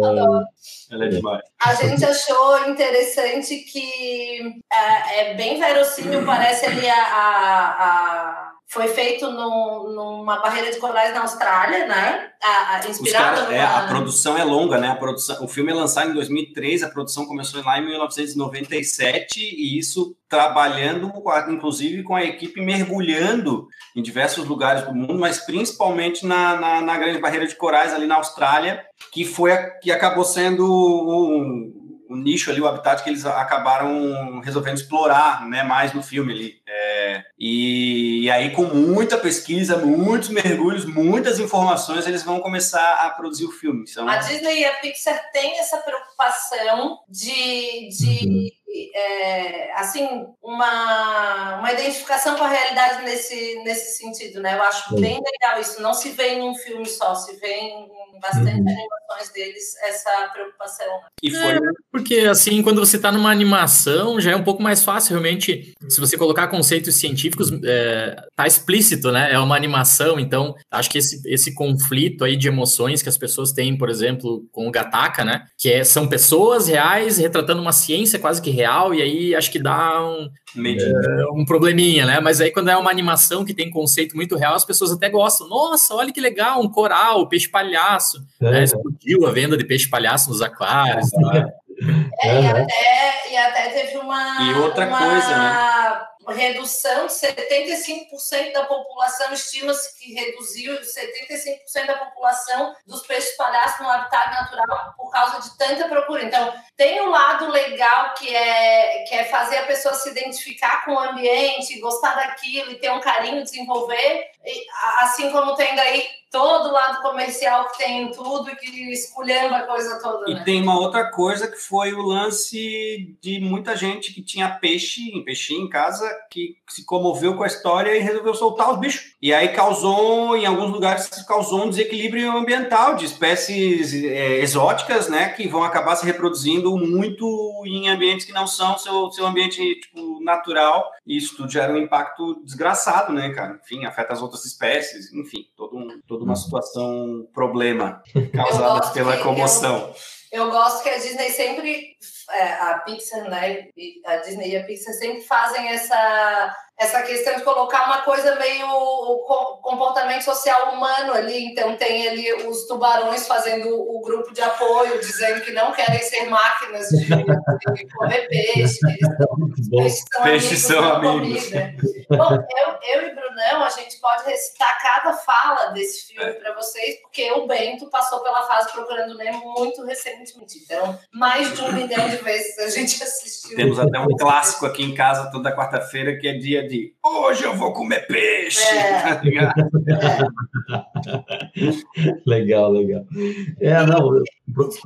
Adoro. Ela é demais. A gente achou interessante que é, é bem verossímil, parece ali a, a, a foi feito numa barreira de corais na Austrália, né? A, a inspirado cara, é, a produção é longa, né? A produção, o filme é lançado em 2003, a produção começou lá em 1997 e isso trabalhando, inclusive, com a equipe mergulhando em diversos lugares do mundo, mas principalmente na, na, na grande barreira de corais ali na Austrália, que foi a, que acabou sendo um, o nicho ali, o habitat que eles acabaram resolvendo explorar, né, mais no filme ali. É, e, e, aí, com muita pesquisa, muitos mergulhos, muitas informações, eles vão começar a produzir o filme. Então... A Disney e a Pixar têm essa preocupação de, de uhum é, assim, uma, uma identificação com a realidade nesse, nesse sentido, né? Eu acho bem legal isso. Não se vê em um filme só, se vê em bastante uhum. animações deles essa preocupação. E foi... É, porque, assim, quando você está numa animação, já é um pouco mais fácil, realmente, se você colocar conceitos científicos, é, tá explícito, né? É uma animação, então, acho que esse, esse conflito aí de emoções que as pessoas têm, por exemplo, com o Gataka, né? Que é, são pessoas reais retratando uma ciência quase que real, e aí acho que dá um, é, um probleminha, né? Mas aí quando é uma animação que tem conceito muito real, as pessoas até gostam. Nossa, olha que legal, um coral, peixe palhaço. É. Né? Explodiu a venda de peixe palhaço nos aquários. Tá? É, e, até, e até teve uma. E outra uma... coisa, né? Redução de 75% da população, estima-se que reduziu 75% da população dos peixes palhaços no habitat natural por causa de tanta procura. Então, tem um lado legal que é, que é fazer a pessoa se identificar com o ambiente, gostar daquilo e ter um carinho, desenvolver, assim como tem daí todo lado comercial que tem tudo e que esculhamba a coisa toda. E né? tem uma outra coisa que foi o lance de muita gente que tinha peixe, peixinho em casa, que se comoveu com a história e resolveu soltar os bichos. E aí causou, em alguns lugares, causou um desequilíbrio ambiental de espécies é, exóticas, né, que vão acabar se reproduzindo muito em ambientes que não são seu, seu ambiente tipo, natural. E isso tudo gera um impacto desgraçado, né, cara? Enfim, afeta as outras espécies, enfim, todo um, toda uma situação, problema causada pela comoção. Eu gosto que a Disney sempre, a Pixar, né? A Disney e a Pixar sempre fazem essa, essa questão de colocar uma coisa meio co- comportamento social humano ali. Então tem ali os tubarões fazendo o grupo de apoio, dizendo que não querem ser máquinas de, de comer peixe, que eles Muito bom. Peixes são Peixes amigos amigos. comida. Bom, eu, eu e Brunão, a gente pode recitar cada fala desse filme para vocês, porque o Bento passou pela fase Procurando Nemo muito recentemente. Então, mais de um milhão de vezes a gente assistiu. Temos até um clássico aqui em casa toda quarta-feira que é dia de hoje eu vou comer peixe. É. tá ligado? Legal, legal. É, não.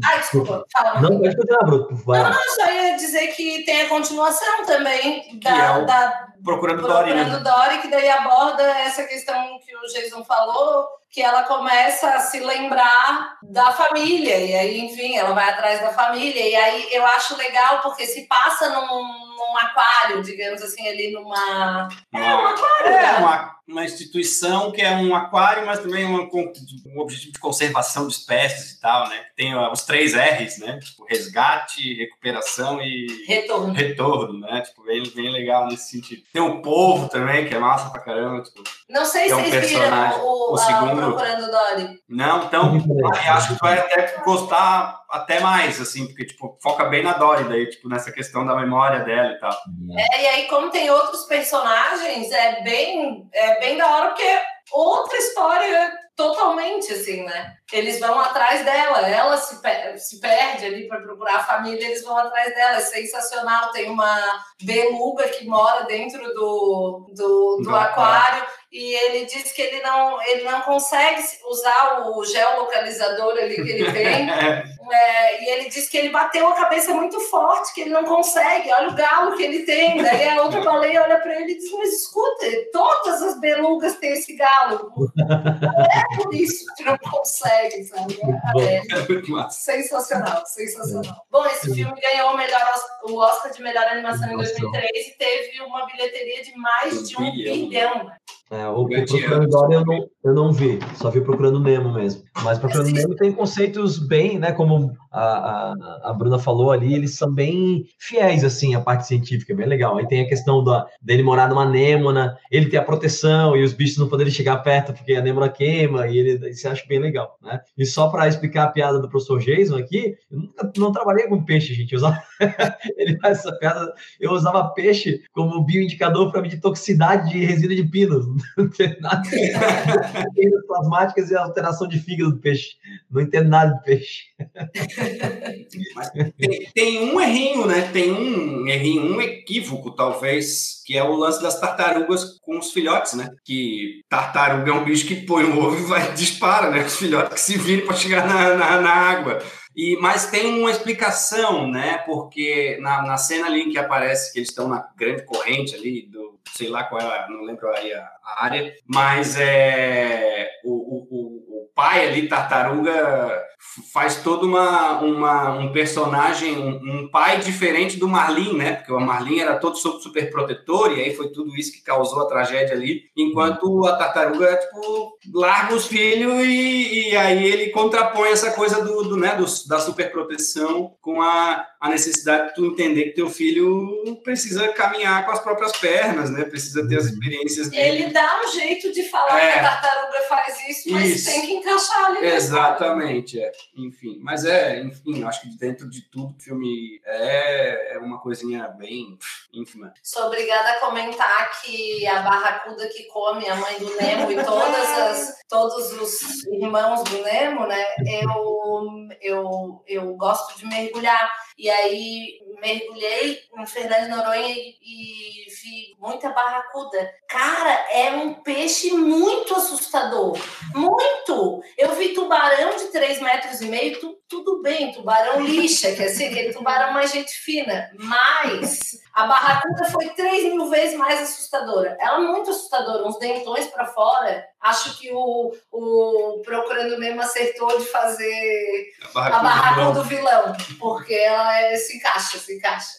Ah, desculpa, fala. Não, pode continuar. Vai lá. Eu só ia dizer que tem a continuação também da, é o da Procurando Dory, né? Procurando Dory, que daí aborda essa questão que o Jason falou, que ela começa a se lembrar da família, e aí, enfim, ela vai atrás da família, e aí eu acho legal porque se passa num, num aquário, digamos assim, ali numa. É, um aquário, É né? uma, uma instituição que é um aquário, mas também uma, com um objetivo de conservação de espécies e tal, né? Tem os três R's, né? Tipo, resgate, recuperação e Retorno. retorno, né? Tipo, bem, bem legal nesse sentido. Tem o povo também, que é massa pra caramba. Tipo, Não sei É se um vocês viram personagem. o, O segundo- Procurando Dory. não, então, aí acho que tu vai até gostar até mais, assim, porque, tipo, foca bem na Dory daí, tipo, nessa questão da memória dela e tal. É, e aí, como tem outros personagens, é bem, é bem da hora, porque é outra história totalmente, assim, né? Eles vão atrás dela, ela se, pe- se perde ali para procurar a família, eles vão atrás dela, é sensacional. Tem uma beluga que mora dentro do, do, do Do aquário e ele diz que ele não, ele não consegue usar o geolocalizador ali que ele tem. É, e ele diz que ele bateu a cabeça muito forte, que ele não consegue. Olha o galo que ele tem. Daí a outra baleia olha para ele e diz: Mas escuta, todas as belugas têm esse galo. Não é por isso que não consegue, sabe? É, É massa. sensacional, sensacional. Bom, esse filme ganhou o, melhor, o Oscar de melhor animação em 2003 e teve uma bilheteria de mais de um Um bilhão. É, o, o Grande Procurando Dory eu não, eu não vi, só vi Procurando Nemo mesmo. Mas Procurando Nemo tem conceitos bem, né, como a, a, Bruna falou ali, eles são bem fiéis, assim, à parte científica, bem legal. Aí tem a questão da, dele morar numa anêmona, ele ter a proteção e os bichos não poderem chegar perto porque a anêmona queima, e ele se acha bem legal, né? E só para explicar a piada do professor Jason aqui, eu nunca não trabalhei com peixe, gente. Eu usava, ele faz essa piada, eu usava peixe como bioindicador para medir toxicidade de resina de pinos. Não tem nada plasmáticas e alteração de fígado do peixe. Não entendo nada de peixe. Tem, tem um errinho, né? Tem um errinho, um equívoco, talvez, que é o lance das tartarugas com os filhotes, né? Que tartaruga é um bicho que põe o ovo e vai dispara, né? Os filhotes que se virem para chegar na, na, na água. E, mas tem uma explicação, né? Porque na, na cena ali em que aparece que eles estão na grande corrente ali, do sei lá qual é, não lembro aí a, a área, mas é o, o, o pai ali, tartaruga, faz todo uma, uma, um personagem, um, um pai diferente do Marlin, né? Porque o Marlin era todo super, super protetor, e aí foi tudo isso que causou a tragédia ali, enquanto a tartaruga, tipo, larga os filhos e, e aí ele contrapõe essa coisa do, do, né, do, da superproteção com a, a necessidade de tu entender que teu filho precisa caminhar com as próprias pernas, né? Precisa ter as experiências dele. Ele dá um jeito de falar É. que a tartaruga faz isso, mas Isso. tem que encaixar ali. história. Exatamente, é. Enfim, mas é, enfim, eu acho que dentro de tudo o filme é, é uma coisinha bem ínfima. Sou obrigada a comentar que a barracuda que come a mãe do Nemo e todas as, todos os irmãos do Nemo, né? Eu, eu, eu gosto de mergulhar. E aí mergulhei em Fernando Noronha e, e vi muita barracuda. Cara, é um peixe muito assustador. Muito! Eu vi tubarão de 3 metros e meio, tu, tudo bem, tubarão lixa, que é assim, aquele tubarão mais gente fina. Mas a barracuda foi 3 mil vezes mais assustadora. Ela é muito assustadora, uns dentões para fora. Acho que o, o Procurando Mesmo acertou de fazer a barracuda, do, vilão, porque ela é, se encaixa, se encaixa.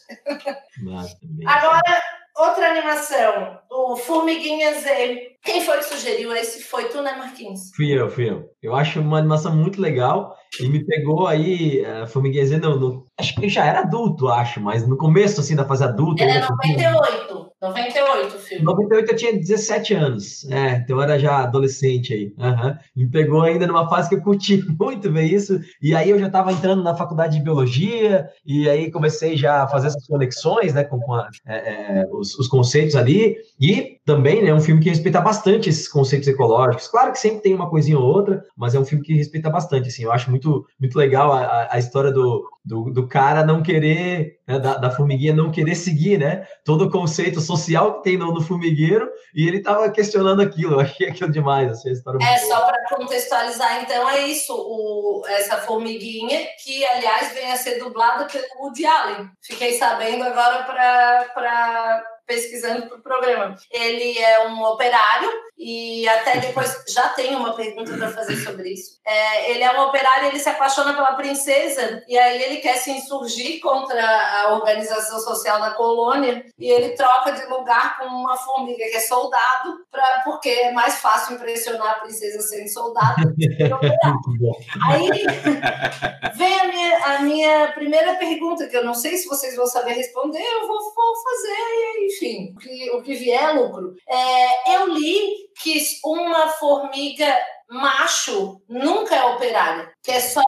Agora, outra animação, o Formiguinha Z. Quem foi que sugeriu esse? Foi tu, né, Marquinhos? Fui eu, fui eu. Eu acho uma animação muito legal e me pegou aí, uh, Formiguinha Z, no, no, acho que já era adulto, acho, mas no começo, assim, da fase adulta. Era 98. 98 o filme. 98 eu tinha 17 anos, é, então eu era já adolescente aí. Uhum. Me pegou ainda numa fase que eu curti muito ver isso, e aí eu já estava entrando na faculdade de biologia, e aí comecei já a fazer essas conexões, né, com, com a, é, é, os, os, conceitos ali, e também, né, é um filme que respeita bastante esses conceitos ecológicos. Claro que sempre tem uma coisinha ou outra, mas é um filme que respeita bastante, assim, eu acho muito, muito legal a, a história do, do, do cara não querer, né, da, da, formiguinha não querer seguir, né? Todo o conceito social que tem no, no formigueiro, e ele estava questionando aquilo, eu achei aquilo demais, assim, a história É, só para contextualizar, então, é isso, o, essa formiguinha, que, aliás, vem a ser dublada pelo Woody Allen. Fiquei sabendo agora para pesquisando para o programa. Ele é um operário e até depois já tem uma pergunta para fazer sobre isso. É, ele é um operário, ele se apaixona pela princesa e aí ele quer se insurgir contra a organização social da colônia e ele troca de lugar com uma formiga que é soldado, pra, porque é mais fácil impressionar a princesa sendo soldado do que Aí vem a minha, a minha primeira pergunta, que eu não sei se vocês vão saber responder, eu vou, vou fazer, enfim, o que, o que vier é lucro. É, eu li que uma formiga macho nunca é operário, que é só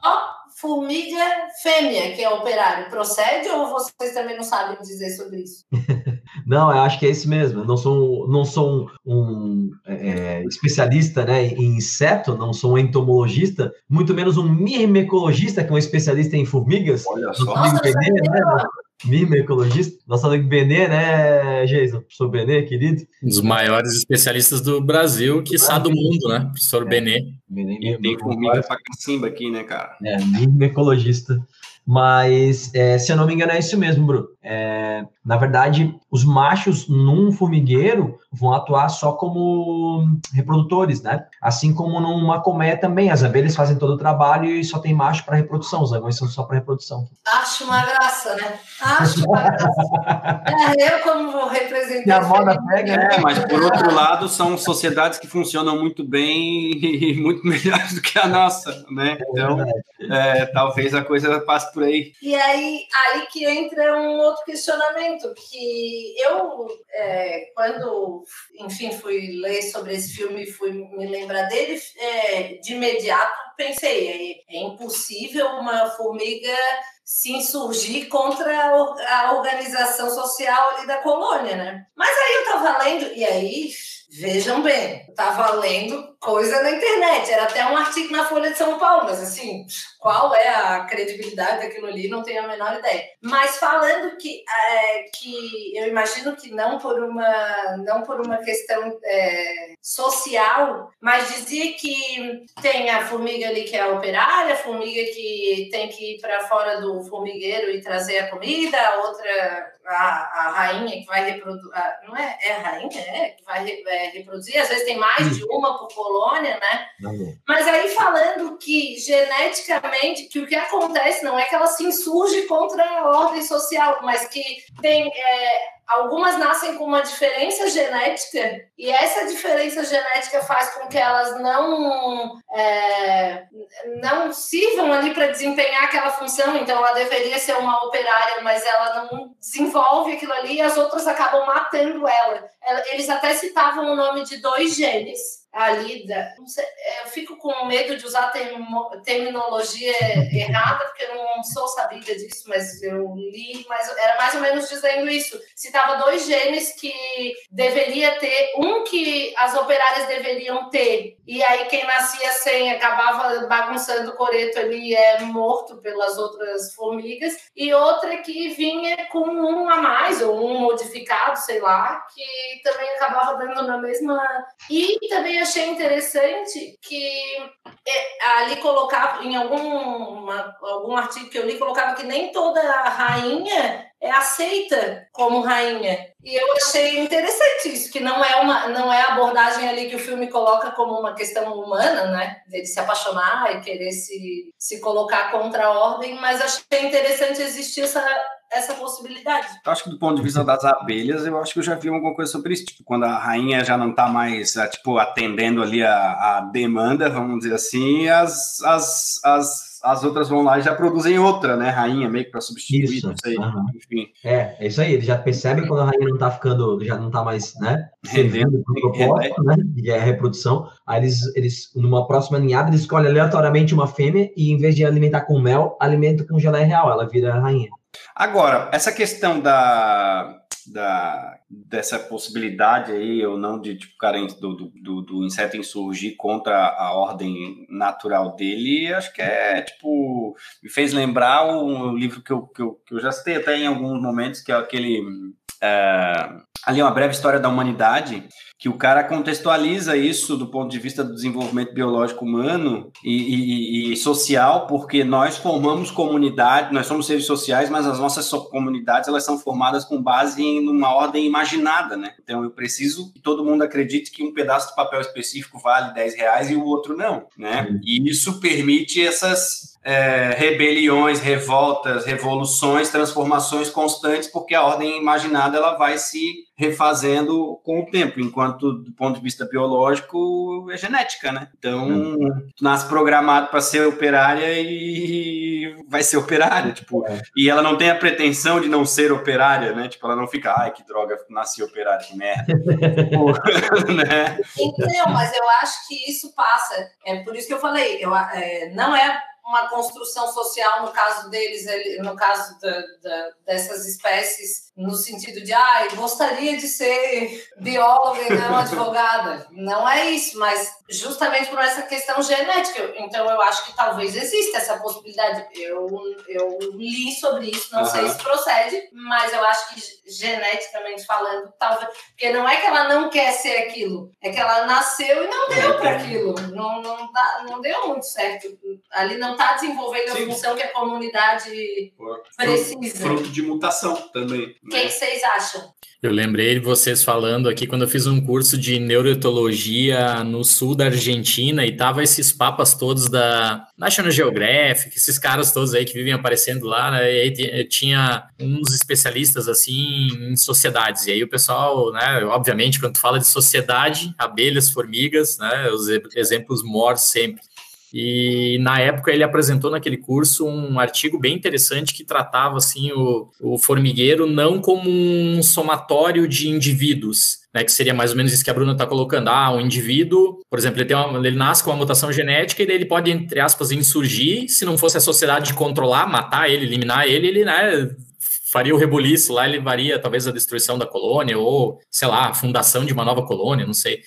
formiga fêmea que é operário. Procede ou vocês também não sabem dizer sobre isso? Não, eu acho que é esse mesmo. Eu não sou, não sou um, um é, especialista né, em inseto, não sou um entomologista, muito menos um mirmecologista, que é um especialista em formigas. Olha só. Nossa, né? Mima ecologista, nosso amigo Benê, né, Jason? Professor Benê, querido. Um dos maiores especialistas do Brasil, que sabe do mundo, né? Professor é. Benê. Benê e tem formiga pra cacimba aqui, né, cara? É, mima ecologista. Mas, é, se eu não me engano, é isso mesmo, Bruno. É, na verdade, os machos num formigueiro vão atuar só como reprodutores, né? Assim como numa colmeia também, as abelhas fazem todo o trabalho e só tem macho para reprodução, os zagões são só para reprodução. Acho uma graça, né? Acho uma graça. é, eu, como representante. a moda pega, né? É, mas por outro lado, são sociedades que funcionam muito bem e muito melhores do que a nossa, né? Então, é, talvez a coisa passe por aí. E aí, aí que entra um outro questionamento, que eu, é, quando, enfim, fui ler sobre esse filme e fui me lembrar dele, é, de imediato pensei, é, é impossível uma formiga se insurgir contra a organização social ali da colônia, né? Mas aí eu tava lendo, e aí Vejam bem, estava lendo coisa na internet, era até um artigo na Folha de São Paulo, mas assim, qual é a credibilidade daquilo ali, não tenho a menor ideia. Mas falando que, é, que eu imagino que não por uma, não por uma questão é, social, mas dizia que tem a formiga ali que é operária, a formiga que tem que ir para fora do formigueiro e trazer a comida, a outra a, a rainha que vai reproduzir. Não é, é a rainha, é? Que vai é, reproduzir. Às vezes tem mais de uma por colônia, né? Mas aí falando que geneticamente, que o que acontece não é que ela se insurge contra a ordem social, mas que tem. É, Algumas nascem com uma diferença genética e essa diferença genética faz com que elas não é, não sirvam ali para desempenhar aquela função. Então, ela deveria ser uma operária, mas ela não desenvolve aquilo ali e as outras acabam matando ela. Eles até citavam o nome de dois genes sei, é, eu fico com medo de usar termo, terminologia errada, porque eu não sou sabida disso, mas eu li, mas era mais ou menos dizendo isso. Citava dois genes que deveria ter, um que as operárias deveriam ter e aí quem nascia sem acabava bagunçando o coreto ali é morto pelas outras formigas, e outra que vinha com um a mais, ou um modificado, sei lá, que também acabava dando na mesma. E também achei interessante que é, ali colocava, em algum, uma, algum artigo que eu li, colocava que nem toda rainha é aceita como rainha. E eu achei interessante isso, que não é uma não é a abordagem ali que o filme coloca como uma questão humana, né? De se apaixonar e querer se, se colocar contra a ordem, mas achei interessante existir essa, essa possibilidade. Acho que do ponto de vista das abelhas, eu acho que eu já vi alguma coisa sobre isso. Tipo, quando a rainha já não está mais, é, tipo, atendendo ali a, a demanda, vamos dizer assim, as, as, as as outras vão lá e já produzem outra, né? Rainha, meio que para substituir, Isso, não sei. Enfim. É, é isso aí. Eles já percebem quando a rainha não tá ficando, já não tá mais, né? Rendendo, pro propósito, né? E é a reprodução. Aí eles, eles, numa próxima ninhada, eles escolhem aleatoriamente uma fêmea e, em vez de alimentar com mel, alimenta com geleia real. Ela vira rainha. Agora, essa questão da, da dessa possibilidade aí ou não de tipo cara do, do, do, inseto insurgir contra a ordem natural dele, acho que é tipo me fez lembrar um livro que eu, que eu, que eu já citei até em alguns momentos que é aquele é, ali uma breve história da humanidade que o cara contextualiza isso do ponto de vista do desenvolvimento biológico humano e, e, e, social, porque nós formamos comunidade, nós somos seres sociais, mas as nossas comunidades elas são formadas com base em uma ordem imaginada, né? Então eu preciso que todo mundo acredite que um pedaço de papel específico vale 10 reais e o outro não, né? E isso permite essas é, rebeliões, revoltas, revoluções, transformações constantes, porque a ordem imaginada ela vai se refazendo com o tempo, enquanto do ponto de vista biológico é genética, né? Então, hum. nasce programado para ser operária e vai ser operária, tipo, é. e ela não tem a pretensão de não ser operária, né? Tipo, ela não fica, ai, que droga, nasci operária, que merda. né? Então, mas eu acho que isso passa. É por isso que eu falei, eu, é, não é uma construção social no caso deles, no caso da, da, dessas espécies, no sentido de, ah, gostaria de ser bióloga e não advogada. Não é isso, mas justamente por essa questão genética. Então, eu acho que talvez exista essa possibilidade. Eu, eu li sobre isso, não uhum. sei se procede, mas eu acho que geneticamente falando, talvez. Porque não é que ela não quer ser aquilo, é que ela nasceu e não deu para aquilo. Não, não, dá, não deu muito certo. Ali não está desenvolvendo a Sim. função que a comunidade precisa. Fruto de mutação também. O que, vocês acham? Eu lembrei de vocês falando aqui quando eu fiz um curso de neuroetologia no sul da Argentina e tava esses papas todos da National Geographic, esses caras todos aí que vivem aparecendo lá, né? E aí tinha uns especialistas assim em sociedades. E aí o pessoal, né, obviamente, quando tu fala de sociedade, abelhas, formigas, né, os exemplos mor sempre. E na época ele apresentou naquele curso um artigo bem interessante que tratava assim o, o formigueiro não como um somatório de indivíduos, né, que seria mais ou menos isso que a Bruna está colocando. Ah, um indivíduo, por exemplo, ele, tem uma, ele nasce com uma mutação genética e daí ele pode, entre aspas, insurgir. Se não fosse a sociedade controlar, matar ele, eliminar ele, ele né, faria o rebuliço lá, ele varia talvez a destruição da colônia ou, sei lá, a fundação de uma nova colônia, não sei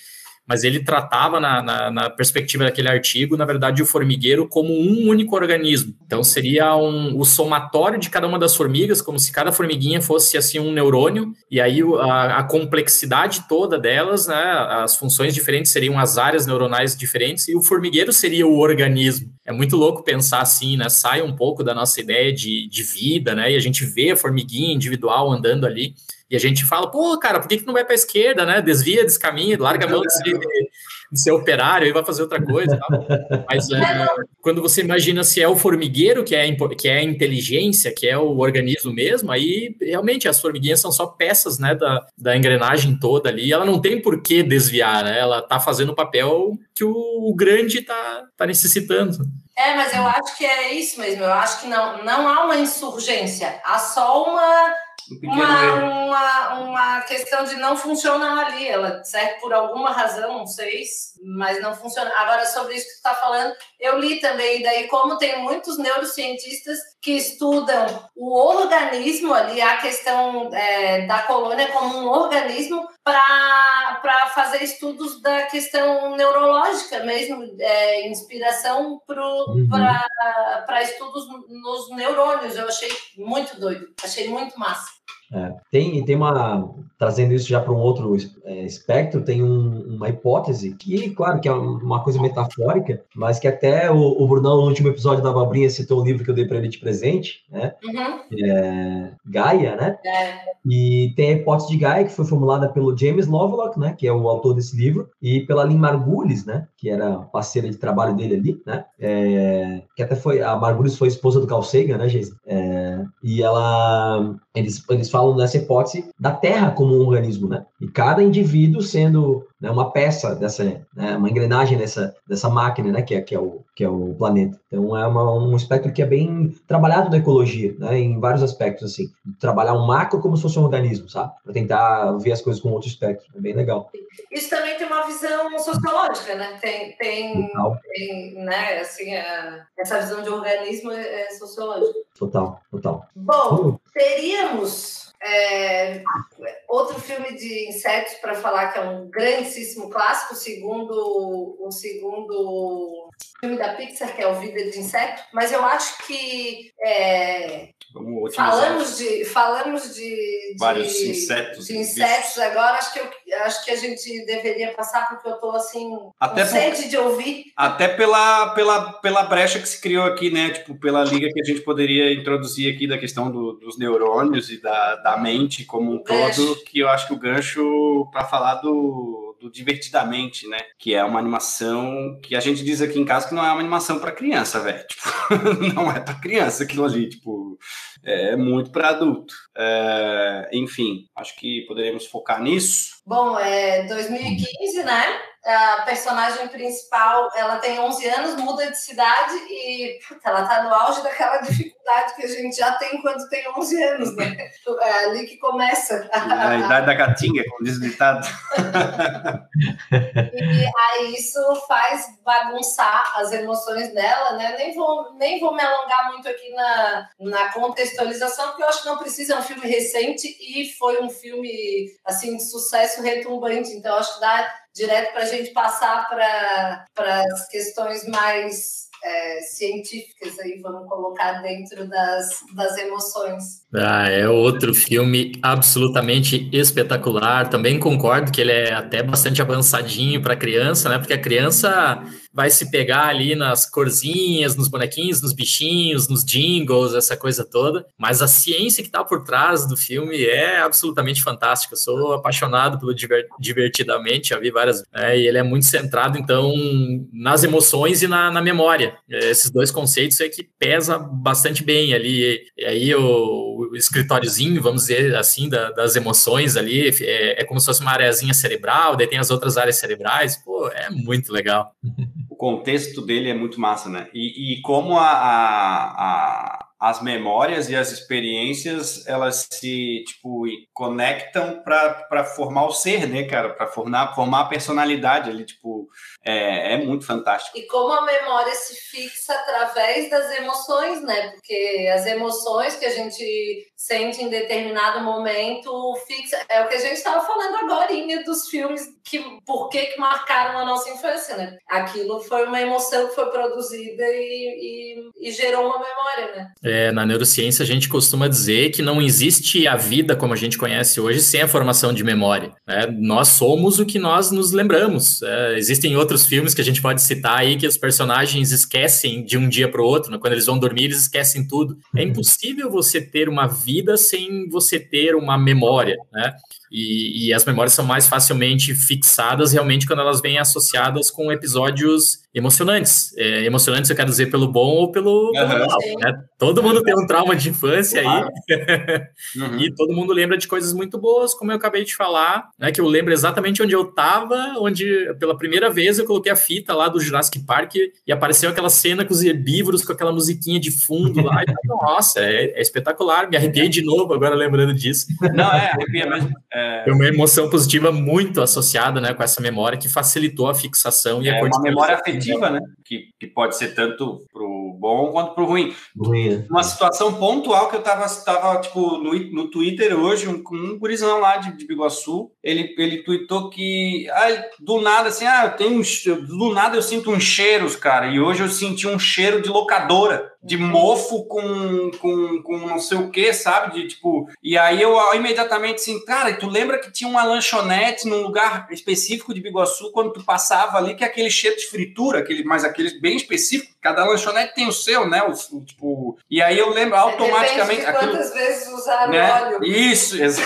mas ele tratava na, na, na, perspectiva daquele artigo, na verdade, o formigueiro como um único organismo. Então, seria um, o somatório de cada uma das formigas, como se cada formiguinha fosse assim um neurônio, e aí a, a complexidade toda delas, né, as funções diferentes seriam as áreas neuronais diferentes, e o formigueiro seria o organismo. É muito louco pensar assim, né? Sai um pouco da nossa ideia de, de vida, né? E a gente vê a formiguinha individual andando ali. E a gente fala, pô, cara, por que, que não vai para a esquerda, né? Desvia, descaminha, larga a mão de ser, de ser operário e vai fazer outra coisa. Mas é, quando você imagina se é o formigueiro que é, que é a inteligência, que é o organismo mesmo, aí realmente as formiguinhas são só peças né, da, da engrenagem toda ali. Ela não tem por que desviar, né? Ela tá fazendo o papel que o, o grande tá, tá necessitando. É, mas eu acho que é isso mesmo. Eu acho que não, não há uma insurgência, há só uma Um uma, uma, uma questão de não funcionar ali. Ela serve por alguma razão, não sei, mas não funciona. Agora, sobre isso que tu está falando, eu li também, daí como tem muitos neurocientistas que estudam o organismo ali, a questão é, da colônia como um organismo para fazer estudos da questão neurológica mesmo, é, inspiração Uhum. para estudos nos neurônios. Eu achei muito doido, achei muito massa. É, tem, tem uma. Trazendo isso já para um outro é, espectro, tem um- uma hipótese que, claro, que é uma coisa metafórica, mas que até o, o Brunão, no último episódio da Babrinha, citou o livro que eu dei para ele de presente, né? Uhum. É, Gaia, né? É. E tem a hipótese de Gaia, que foi formulada pelo James Lovelock, né? Que é o autor desse livro, e pela Lynn Margulis, né? Que era parceira de trabalho dele ali, né? É, que até foi. A Margulis foi esposa do Carl Sagan, né, Geisa? É, e ela. Eles, eles falam nessa hipótese da Terra como um organismo, né? E cada indivíduo sendo né, uma peça dessa, né, uma engrenagem dessa, dessa máquina, né? Que é, que é, o, que é o planeta. Então é uma, um espectro que é bem trabalhado na ecologia, né? Em vários aspectos, assim. Trabalhar um macro como se fosse um organismo, sabe? Para tentar ver as coisas com outro espectro. É bem legal. Isso também tem uma visão sociológica, né? Tem, tem, tem né? Assim, a- essa visão de organismo é, é sociológica. Total, total. Bom, teríamos é, outro filme de insetos para falar que é um grandíssimo clássico, segundo o segundo filme da Pixar, que é o Vida de Inseto. Mas eu acho que é, falamos de falamos de, de vários insetos. de insetos agora, acho que, eu, acho que a gente deveria passar, porque eu estou assim, Até com por- sede de ouvir. Até pela, pela, pela brecha que se criou aqui, né? Tipo, pela liga que a gente poderia introduzir aqui da questão do- dos neurônios e da, da mente como um Gancho. todo, que eu acho que o gancho para falar do, do Divertidamente, né? Que é uma animação que a gente diz aqui em casa que não é uma animação para criança, velho. Tipo, não é para criança aquilo ali, tipo, é muito para adulto. É, enfim, acho que poderíamos focar nisso. Bom, é 2015, né? A personagem principal, ela tem 11 anos, muda de cidade e puta, ela tá no auge daquela dificuldade que a gente já tem quando tem 11 anos, né? É ali que começa. A idade da gatinha, como diz o ditado. E aí isso faz bagunçar as emoções dela, né? Nem vou, nem vou me alongar muito aqui na, na contextualização, porque eu acho que não precisa, é um filme recente e foi um filme assim de sucesso retumbante, então acho que dá direto para a gente passar para as questões mais é, científicas aí, vamos colocar dentro das, das emoções. Ah, é outro filme absolutamente espetacular. Também concordo que ele é até bastante avançadinho para criança, né? Porque a criança vai se pegar ali nas corzinhas, nos bonequinhos, nos bichinhos, nos jingles, essa coisa toda. Mas a ciência que está por trás do filme é absolutamente fantástica. Eu sou apaixonado pelo Diver- Divertidamente, já vi várias. né? e ele é muito centrado, então, nas emoções e na, na memória. Esses dois conceitos é que pesa bastante bem ali. E aí o, o escritóriozinho, vamos dizer assim, da- das emoções ali, é, é como se fosse uma areazinha cerebral, daí tem as outras áreas cerebrais. Pô, é muito legal. o contexto dele é muito massa, né? E, e como a, a- a- as memórias e as experiências elas se tipo conectam para formar o ser, né, cara? Para formar, formar a personalidade ali, tipo, é, é muito fantástico. E como a memória se fixa através das emoções, né? Porque as emoções que a gente sente em determinado momento fixa. É o que a gente estava falando agora dos filmes que por que, que marcaram a nossa infância, né? Aquilo foi uma emoção que foi produzida e, e- e gerou uma memória, né? É, na neurociência, a gente costuma dizer que não existe a vida como a gente conhece hoje sem a formação de memória. né? Nós somos o que nós nos lembramos. É, existem outros filmes que a gente pode citar aí que os personagens esquecem de um dia para o outro. né? Quando eles vão dormir, eles esquecem tudo. É impossível você ter uma vida sem você ter uma memória. Né? E, e, as memórias são mais facilmente fixadas realmente quando elas vêm associadas com episódios emocionantes. É, emocionantes eu quero dizer pelo bom ou pelo, pelo mal. Né? Todo mundo tem um trauma de infância claro. aí. uhum. E todo mundo lembra de coisas muito boas, como eu acabei de falar, né? Que eu lembro exatamente onde eu estava, onde pela primeira vez eu coloquei a fita lá do Jurassic Park e apareceu aquela cena com os herbívoros, com aquela musiquinha de fundo lá. E, nossa, é, é, espetacular. Me arrepiei de novo agora lembrando disso. Não, é, arrepia mesmo. É... Foi uma emoção positiva muito associada né, com essa memória que facilitou a fixação e é a uma memória afetiva, né? Que, que pode ser tanto pro bom quanto pro ruim. ruim. Né? Uma situação pontual que eu tava, tava tipo, no, no Twitter hoje, um, um gurizão lá de, de Biguaçu, ele, ele tweetou que ah, do nada, assim, ah, eu tenho um, do nada eu sinto uns cheiros, cara, e hoje eu senti um cheiro de locadora de mofo com, com, com não sei o que, sabe? De tipo. E aí eu imediatamente assim, cara, tu lembra que tinha uma lanchonete num lugar específico de Biguaçu quando tu passava ali, que é aquele cheiro de fritura, aquele, mas aquele bem específico, cada lanchonete tem o seu, né? O, o tipo. E aí eu lembro automaticamente. De quantas aquilo, vezes usaram né? óleo. Isso, ex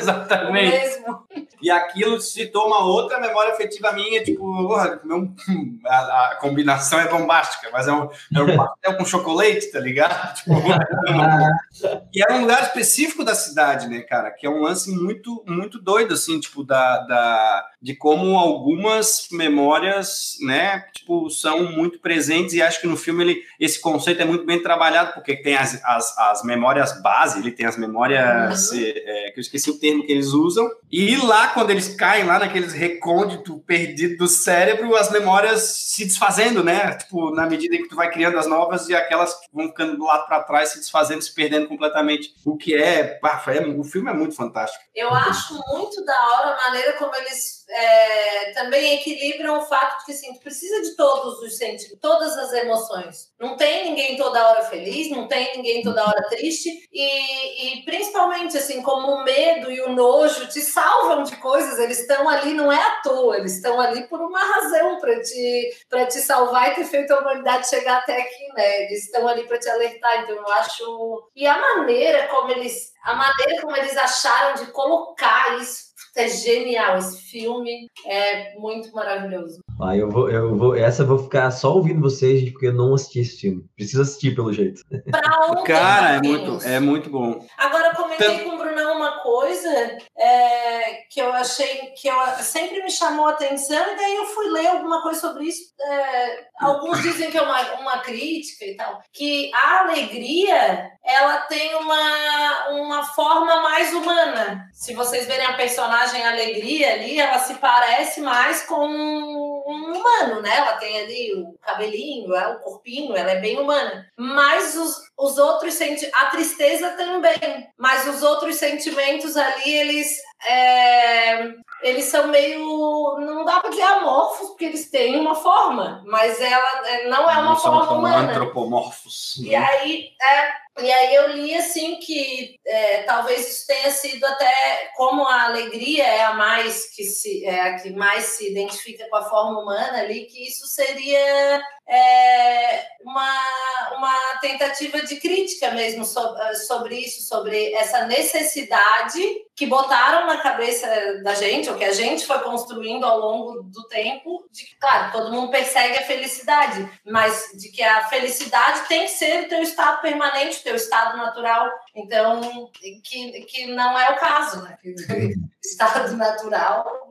exatamente. mesmo. E aquilo citou uma outra memória afetiva minha, tipo, a, a combinação é bombástica, mas é um, é um pastel com chocolate, tá ligado? Tipo, e era um lugar específico da cidade, né, cara? Que é um lance muito, muito doido, assim, tipo, da, da, de como algumas memórias, né, tipo, são muito presentes e acho que no filme ele, esse conceito é muito bem trabalhado, porque tem as, as, as memórias base, ele tem as memórias, uhum. é, que eu esqueci o termo que eles usam, e lá, quando eles caem lá naqueles recôndito perdido do cérebro, as memórias se desfazendo, né, tipo, na medida em que tu vai criando as novas, e aquelas que vão ficando do lado para trás, se desfazendo, se perdendo completamente. O que é, é, o filme é muito fantástico. Eu acho muito da hora a maneira como eles é, também equilibram o fato de que assim, tu precisa de todos os sentimentos, todas as emoções. Não tem ninguém toda hora feliz, não tem ninguém toda hora triste, e, e principalmente assim, como o medo e o nojo te salvam de coisas, eles estão ali, não é à toa, eles estão ali por uma razão para te, te salvar e ter feito a humanidade chegar até aqui, né? Eles estão ali para te alertar, então eu acho. E a maneira como eles. A maneira como eles acharam de colocar isso é genial. Esse filme é muito maravilhoso. Ah, eu vou, eu vou, essa eu vou ficar só ouvindo vocês, gente, porque eu não assisti esse filme. Preciso assistir, pelo jeito. Pra onde Cara, é muito, é muito bom. Agora, eu comentei então... com o Brunão uma coisa é, que eu achei que eu, sempre me chamou a atenção, e daí eu fui ler alguma coisa sobre isso. É, alguns dizem que é uma, uma crítica e tal. Que a alegria ela tem uma, uma forma mais humana. Se vocês verem a personagem Alegria ali, ela se parece mais com um humano, né? Ela tem ali o cabelinho, é o corpinho, ela é bem humana. Mas os, os outros sentimentos, a tristeza também, mas os outros sentimentos ali, eles é, eles são meio. Não dá para dizer amorfos, porque eles têm uma forma, mas ela é, não é uma não forma são humana. antropomorfos. E aí, é, e aí eu li assim que é, talvez isso tenha sido até como a alegria é a mais que se é a que mais se identifica com a forma humana ali, que isso seria é, uma, uma tentativa de crítica mesmo sobre, sobre isso, sobre essa necessidade que botaram na cabeça da gente, ou que a gente foi construindo ao longo do tempo, de que, claro, todo mundo persegue a felicidade, mas de que a felicidade tem que ser o teu estado permanente, o teu estado natural. Então, que, que não é o caso, né? Estado natural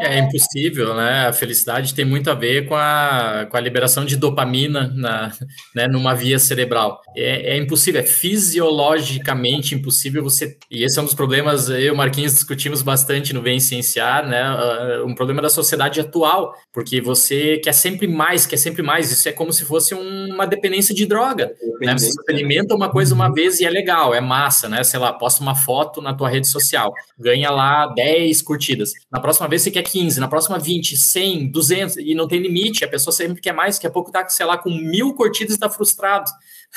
é, é impossível, né? A felicidade tem muito a ver com a, com a liberação de dopamina na, né, numa via cerebral. É, é impossível, é fisiologicamente impossível você. E esse é um dos problemas, eu e o Marquinhos discutimos bastante no Vem Cienciar, né? Ah, um problema da sociedade atual, porque você quer sempre mais, quer sempre mais. Isso é como se fosse uma dependência de droga. Né? Você alimenta uma coisa uma vez e é legal, é massa, né? Sei lá, posta uma foto na tua rede social, ganha lá 10 curtidas. Na próxima vez você quer 15, na próxima 20, 100, 200, e não tem limite, a pessoa sempre quer mais, daqui a pouco tá, sei lá, com mil curtidas e está frustrado,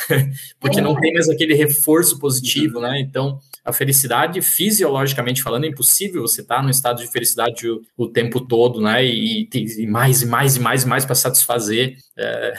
porque não tem mais aquele reforço positivo, né? Então, a felicidade, fisiologicamente falando, é impossível você estar tá num estado de felicidade o, o tempo todo, né? E, e, mais e mais e mais e mais para satisfazer. É...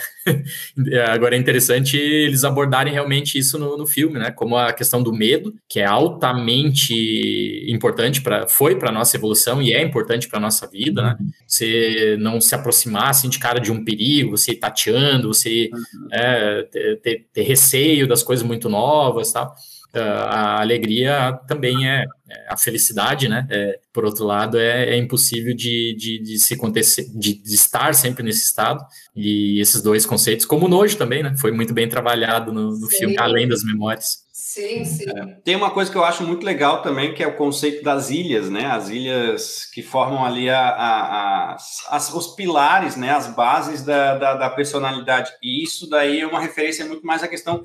Agora é interessante eles abordarem realmente isso no, no filme, né? Como a questão do medo, que é altamente importante para foi para nossa evolução e é importante para nossa vida, né? Você não se aproximar assim de cara de um perigo, você ir tateando, você uhum. é, ter, ter, receio das coisas muito novas, tal. A alegria também é, é a felicidade, né? É, por outro lado, é, é impossível de, de, de, se acontecer, de, de, estar sempre nesse estado. E esses dois conceitos, como o nojo também, né? Foi muito bem trabalhado no, no filme, além das memórias. Sim, sim. É, tem uma coisa que eu acho muito legal também, que é o conceito das ilhas, né? As ilhas que formam ali a, a, a as, os pilares, né? As bases da, da, da, personalidade. E isso daí é uma referência muito mais à questão,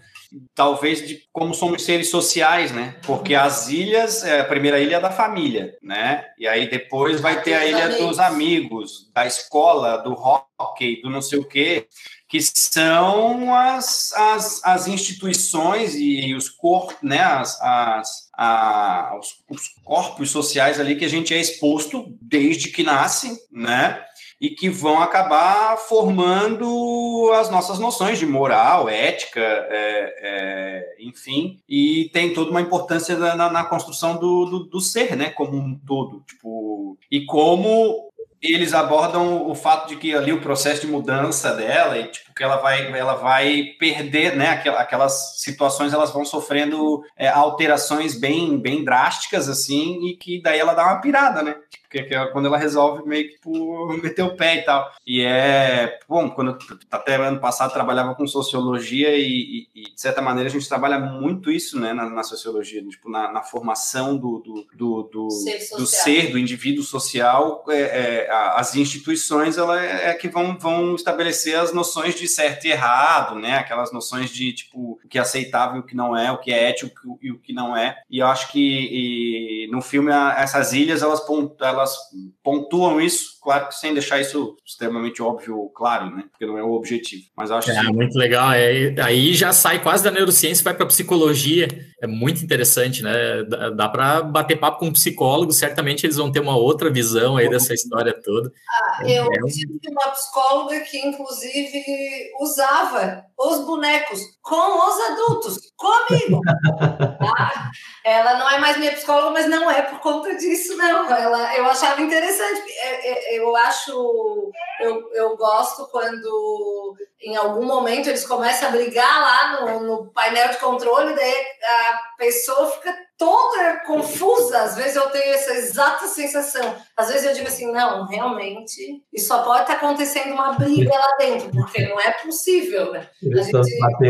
talvez, de como somos seres sociais, né? Porque as ilhas, é, a primeira ilha é da família, né? E aí depois vai ter a ilha dos amigos, da escola, do hockey, do não sei o quê que são as, as, as instituições e os corpos, né, as, as, a, os, os, corpos sociais ali que a gente é exposto desde que nasce, né, e que vão acabar formando as nossas noções de moral, ética, é, é, enfim, e tem toda uma importância na, na construção do, do, do, ser, né, como um todo, tipo, e como eles abordam o fato de que ali o processo de mudança dela e tipo que ela vai ela vai perder né aquelas situações elas vão sofrendo é, alterações bem bem drásticas assim e que daí ela dá uma pirada né porque é quando ela resolve meio que tipo, meter o pé e tal. E é, bom, quando até ano passado trabalhava com sociologia e, e, e de certa maneira a gente trabalha muito isso, né, na, na sociologia, tipo, na, na formação do, do, do, do, ser, do ser, do indivíduo social, é, é, as instituições ela é, é, que vão, vão estabelecer as noções de certo e errado, né, aquelas noções de, tipo, o que é aceitável e o que não é, o que é ético e o que não é. E eu acho que e, no filme essas ilhas, elas, elas elas pontuam isso, claro que sem deixar isso extremamente óbvio, claro, né? Porque não é o objetivo. Mas acho é, que... muito legal. É, aí já sai quase da neurociência, vai para psicologia. É muito interessante, né? Dá, dá para bater papo com um psicólogo, certamente eles vão ter uma outra visão aí dessa históa toda. Ah, eu é, tive uma psicóloga que, inclusive, usava os bonecos com os adultos, comigo. Tá? Ela não é mais minha psicóloga, mas não é por conta disso, não. Ela, eu achava interessante. É, é, eu acho, eu, eu gosto quando em algum momento eles começam a brigar lá no, no painel de controle, daí a pessoa fica toda confusa. Às vezes eu tenho essa exata sensação. Às vezes eu digo assim, não, realmente, isso só pode estar acontecendo uma briga lá dentro, porque não é possível, né? A gente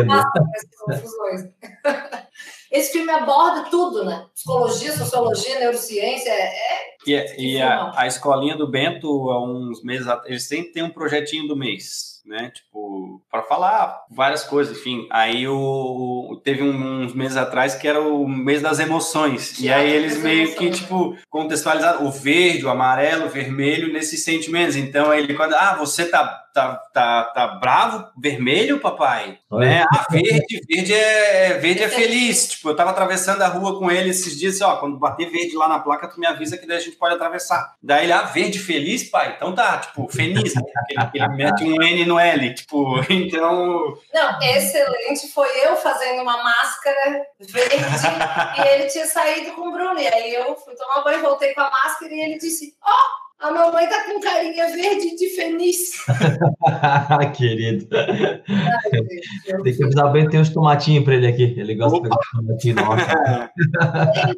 passa essas confusões. Esse filme aborda tudo, né? Psicologia, sociologia, neurociência, é... é e, e a, a escolinha do Bento, há uns meses, eles sempre têm um projetinho do mês né? Tipo, para falar várias coisas, enfim. Aí o, teve uns meses atrás que era o mês das emoções. Que e aí eles meio que, tipo, contextualizaram o verde, o amarelo, o vermelho nesses sentimentos. Então ele, quando, ah, você tá tá, tá, tá bravo, vermelho, papai? Né? Ah, verde, verde é, verde é feliz. Tipo, eu tava atravessando a rua com ele esses dias, ó, quando bater verde lá na placa, tu me avisa que daí a gente pode atravessar. Daí ele, ah, verde feliz, pai? Então tá, tipo, feliz, né? Ele, ele mete um N no L, tipo, então... Não, excelente, foi eu fazendo uma máscara verde e ele tinha saído com o Bruno, e aí eu fui tomar banho, voltei com a máscara e ele disse, ó, oh, a mamãe tá com carinha verde de feliz. Querido. Ai, tem que avisar bem, tem uns tomatinhos para ele aqui. Ele gosta Opa. de tomatinho. Nossa.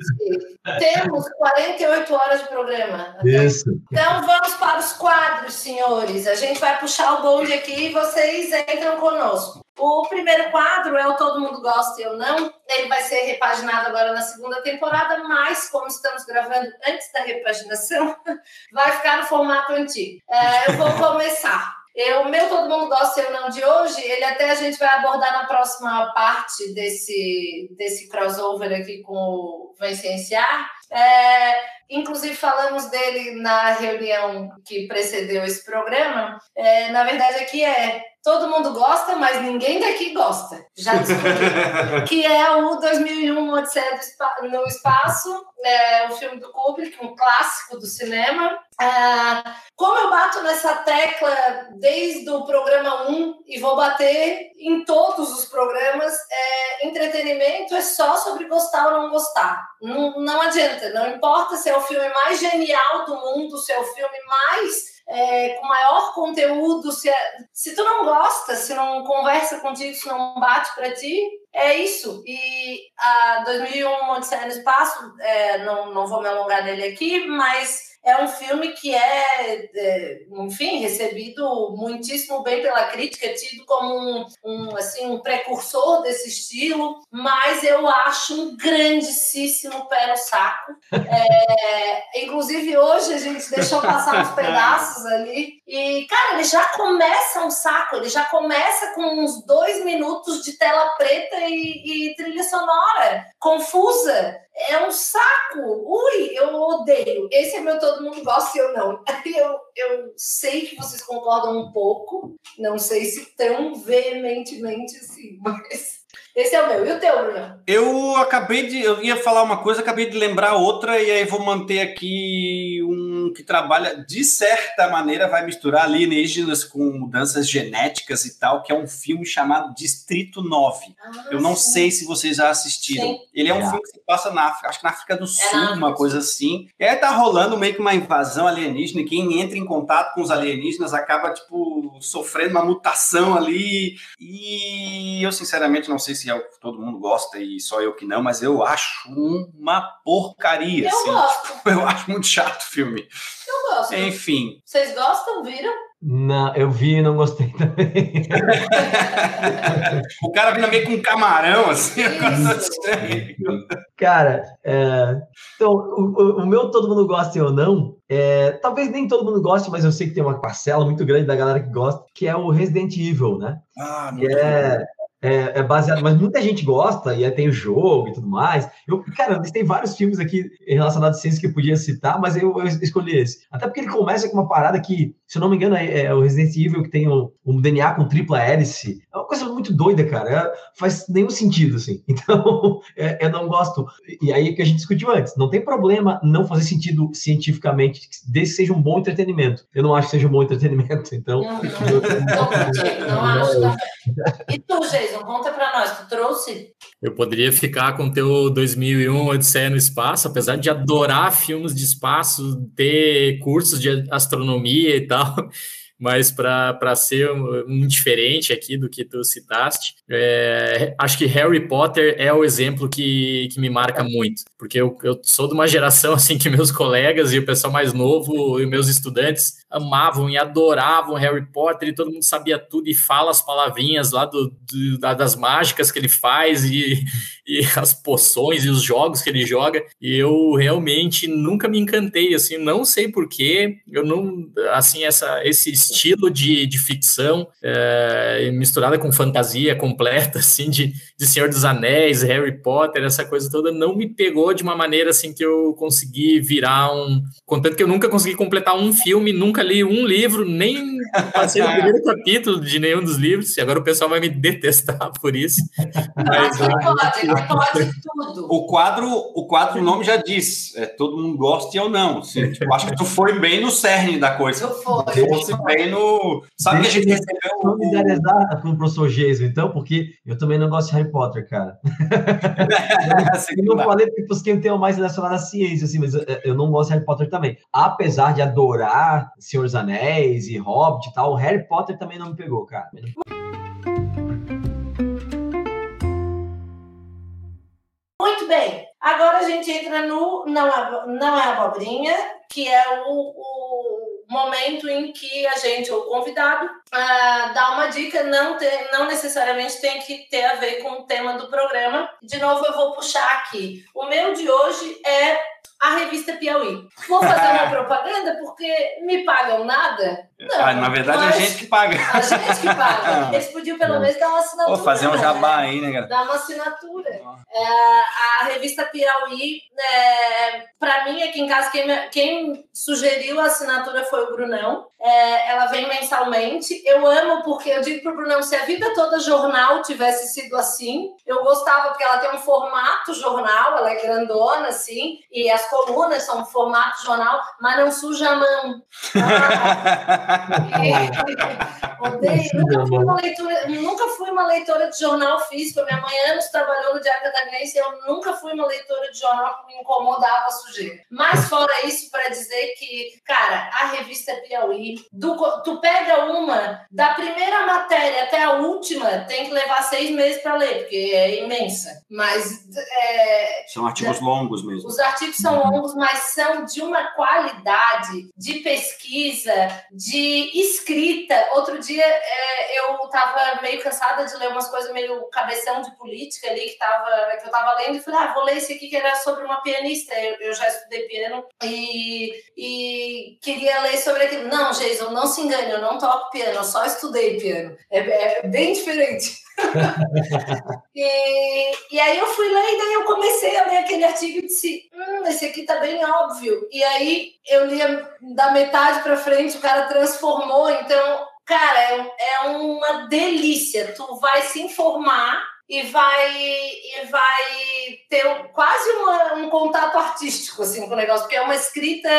Gente, temos 48 horas de programa. Isso. Então vamos para os quadros, senhores. A gente vai puxar o bonde aqui e vocês entram conosco. O primeiro quadro é o Todo Mundo Gosta e Eu Não. Ele vai ser repaginado agora na segunda temporada, mas como estamos gravando antes da repaginação, vai ficar no formato antigo. É, eu vou começar. O meu Todo Mundo Gosta e Eu Não de hoje, ele até a gente vai abordar na próxima parte desse, desse crossover aqui com o Vencenciar. É, inclusive falamos dele na reunião que precedeu esse programa. É, na verdade, aqui é todo mundo gosta, mas ninguém daqui gosta. Já descobri. que é o 2001 Odisseia no Espaço, é o filme do Kubrick, um clássico do cinema. Ah, como eu bato nessa tecla desde o programa 1 e vou bater em todos os programas, é, entretenimento é só sobre gostar ou não gostar. Não, não adianta, não importa se é o filme mais genial do mundo, se é o filme mais é, com maior conteúdo, se, é, se tu não gosta, se não conversa contigo, se não bate para ti, é isso. E a 2001 Odisseia no Espaço, é, não, não vou me alongar nele aqui, mas é um filme que é, é, enfim, recebido muitíssimo bem pela crítica, tido como um, um, assim, um precursor desse estilo, mas eu acho um grandíssimo pé no saco. É, inclusive, hoje a gente deixou passar uns pedaços ali, e, cara, ele já começa um saco, ele já começa com uns dois minutos de tela preta e, e trilha sonora confusa. É um saco. Ui, eu odeio. Esse é meu todo mundo gosta e eu não. Eu, eu sei que vocês concordam um pouco, não sei se tão veementemente assim, mas esse é o meu. E o teu, Bruno? Eu acabei de. Eu ia falar uma coisa, acabei de lembrar outra, e aí vou manter aqui um que trabalha, de certa maneira, vai misturar alienígenas com mudanças genéticas e tal, que é um filme chamado Distrito 9. Ah, eu não sim. sei se vocês já assistiram. Sim. Ele é um é. filme que se passa na África, acho que na África do Sul, é uma coisa assim. E aí tá rolando meio que uma invasão alienígena, e quem entra em contato com os alienígenas acaba, tipo, sofrendo uma mutação ali. E eu, sinceramente, não sei se é o que todo mundo gosta e só eu que não, mas eu acho uma porcaria. Eu assim. gosto. Eu acho muito chato o filme. Eu gosto. Enfim. Vocês gostam? Viram? Não, eu vi e não gostei também. o cara vindo meio com um camarão, assim. cara, é... então, o, o, meu todo mundo gosta ou não, é... talvez nem todo mundo goste, mas eu sei que tem uma parcela muito grande da galera que gosta, que é o Resident Evil, né? Ah, que é é, é, baseado, mas muita gente gosta e tem o jogo e tudo mais. Eu, cara, tem vários filmes aqui relacionados a ciência que eu podia citar, mas eu, eu, escolhi esse. Até porque ele começa com uma parada que, se eu não me engano, é, é o Resident Evil que tem um, um, DNA com tripla hélice. É uma coisa muito doida, cara. É, faz nenhum sentido, assim. Então, é, eu não gosto. E aí que a gente discutiu antes. Não tem problema não fazer sentido cientificamente, desde que seja um bom entretenimento. Eu não acho que seja um bom entretenimento, então. Não, não, não, não acho. E tu, Geis? Jason, conta para nós, tu trouxe? Eu poderia ficar com o teu 2001 Odisseia no Espaço, apesar de adorar filmes de espaço, ter cursos de astronomia e tal mas para ser um, um, diferente aqui do que tu citaste, é, acho que Harry Potter é o exemplo que, que me marca muito, porque eu, eu sou de uma geração assim que meus colegas e o pessoal mais novo e meus estudantes amavam e adoravam Harry Potter e todo mundo sabia tudo e fala as palavrinhas lá do, do das mágicas que ele faz e, e as poções e os jogos que ele joga e eu realmente nunca me encantei assim não sei porquê eu não assim essa esse estilo de, de ficção é, misturada com fantasia completa, assim, de, de Senhor dos Anéis, Harry Potter, essa coisa toda, não me pegou de uma maneira assim que eu consegui virar um. Contanto que eu nunca consegui completar um filme, nunca li um livro, nem passei no primeiro capítulo de nenhum dos livros, e agora o pessoal vai me detestar por isso. Mas, pode, pode tudo. O quadro, o quadro, o nome já diz, é, todo mundo gosta ou não. Assim, tipo, acho que tu foi bem no cerne da coisa. Eu fui. Fosse bem no. Sabe Deixa que a gente recebeu. Solidarizar com o professor Jason, então, porque eu também não gosto de Harry Potter, cara. eu não falei porque fosse quem tem mais relacionado à ciência, assim, mas eu não gosto de Harry Potter também. Apesar de adorar Senhor dos Anéis e Hobbit e tal, Harry Potter também não me pegou, cara. Muito bem. Agora a gente entra no Não é, não é Abobrinha, que é o, o momento em que a gente, o convidado, uh, dá uma dica, não, tem, não necessariamente tem que ter a ver com o tema do programa. De novo, eu vou puxar aqui. O meu de hoje é a revista Piauí. Vou fazer uma propaganda porque me pagam nada? Não, ah, na verdade, é a gente que paga. A gente que paga. Eles podiam pelo menos dar uma assinatura. Vou fazer um jabá né? aí, né, galera? Dar uma assinatura. É, a revista Piauí, é, para mim, aqui em casa, quem, quem, sugeriu a assinatura foi o Brunão. É, ela vem mensalmente. Eu amo porque eu digo pro Brunão, se a vida toda jornal tivesse sido assim, eu gostava porque ela tem um formato jornal, ela é grandona, assim, e as colunas são um formato jornal, mas não suja a mão. Ah, odeio. Nunca fui, uma leitura, nunca fui uma leitora de jornal físico. Minha mãe anos trabalhou no Diário Catarinense e eu nunca fui uma leitora de jornal que me incomodava a sujeira. Mas fora isso, para dizer que, cara, a revista Piauí, do, tu pega uma, da primeira matéria até a última, tem que levar seis meses para ler, porque é imensa. Mas. É, são artigos longos mesmo. Os artigos são longos, mas são de uma qualidade de pesquisa, de escrita. Outro dia é, eu estava meio cansada de ler umas coisas meio cabeção de política ali que, tava, que eu estava lendo e falei, ah, vou ler esse aqui que era sobre uma pianista. Eu, eu já estudei piano e, e queria ler sobre aquilo. Não, Jason, não se engane, eu não toco piano, eu só estudei piano. É, é bem diferente. E, e aí eu fui ler e daí eu comecei a ler aquele artigo e disse, hum, esse aqui tá bem óbvio. E aí eu lia da metade para frente, o cara transformou, então, cara, é, é uma delícia. Tu vai se informar e vai e vai ter quase uma, um contato artístico assim com o negócio, porque é uma escrita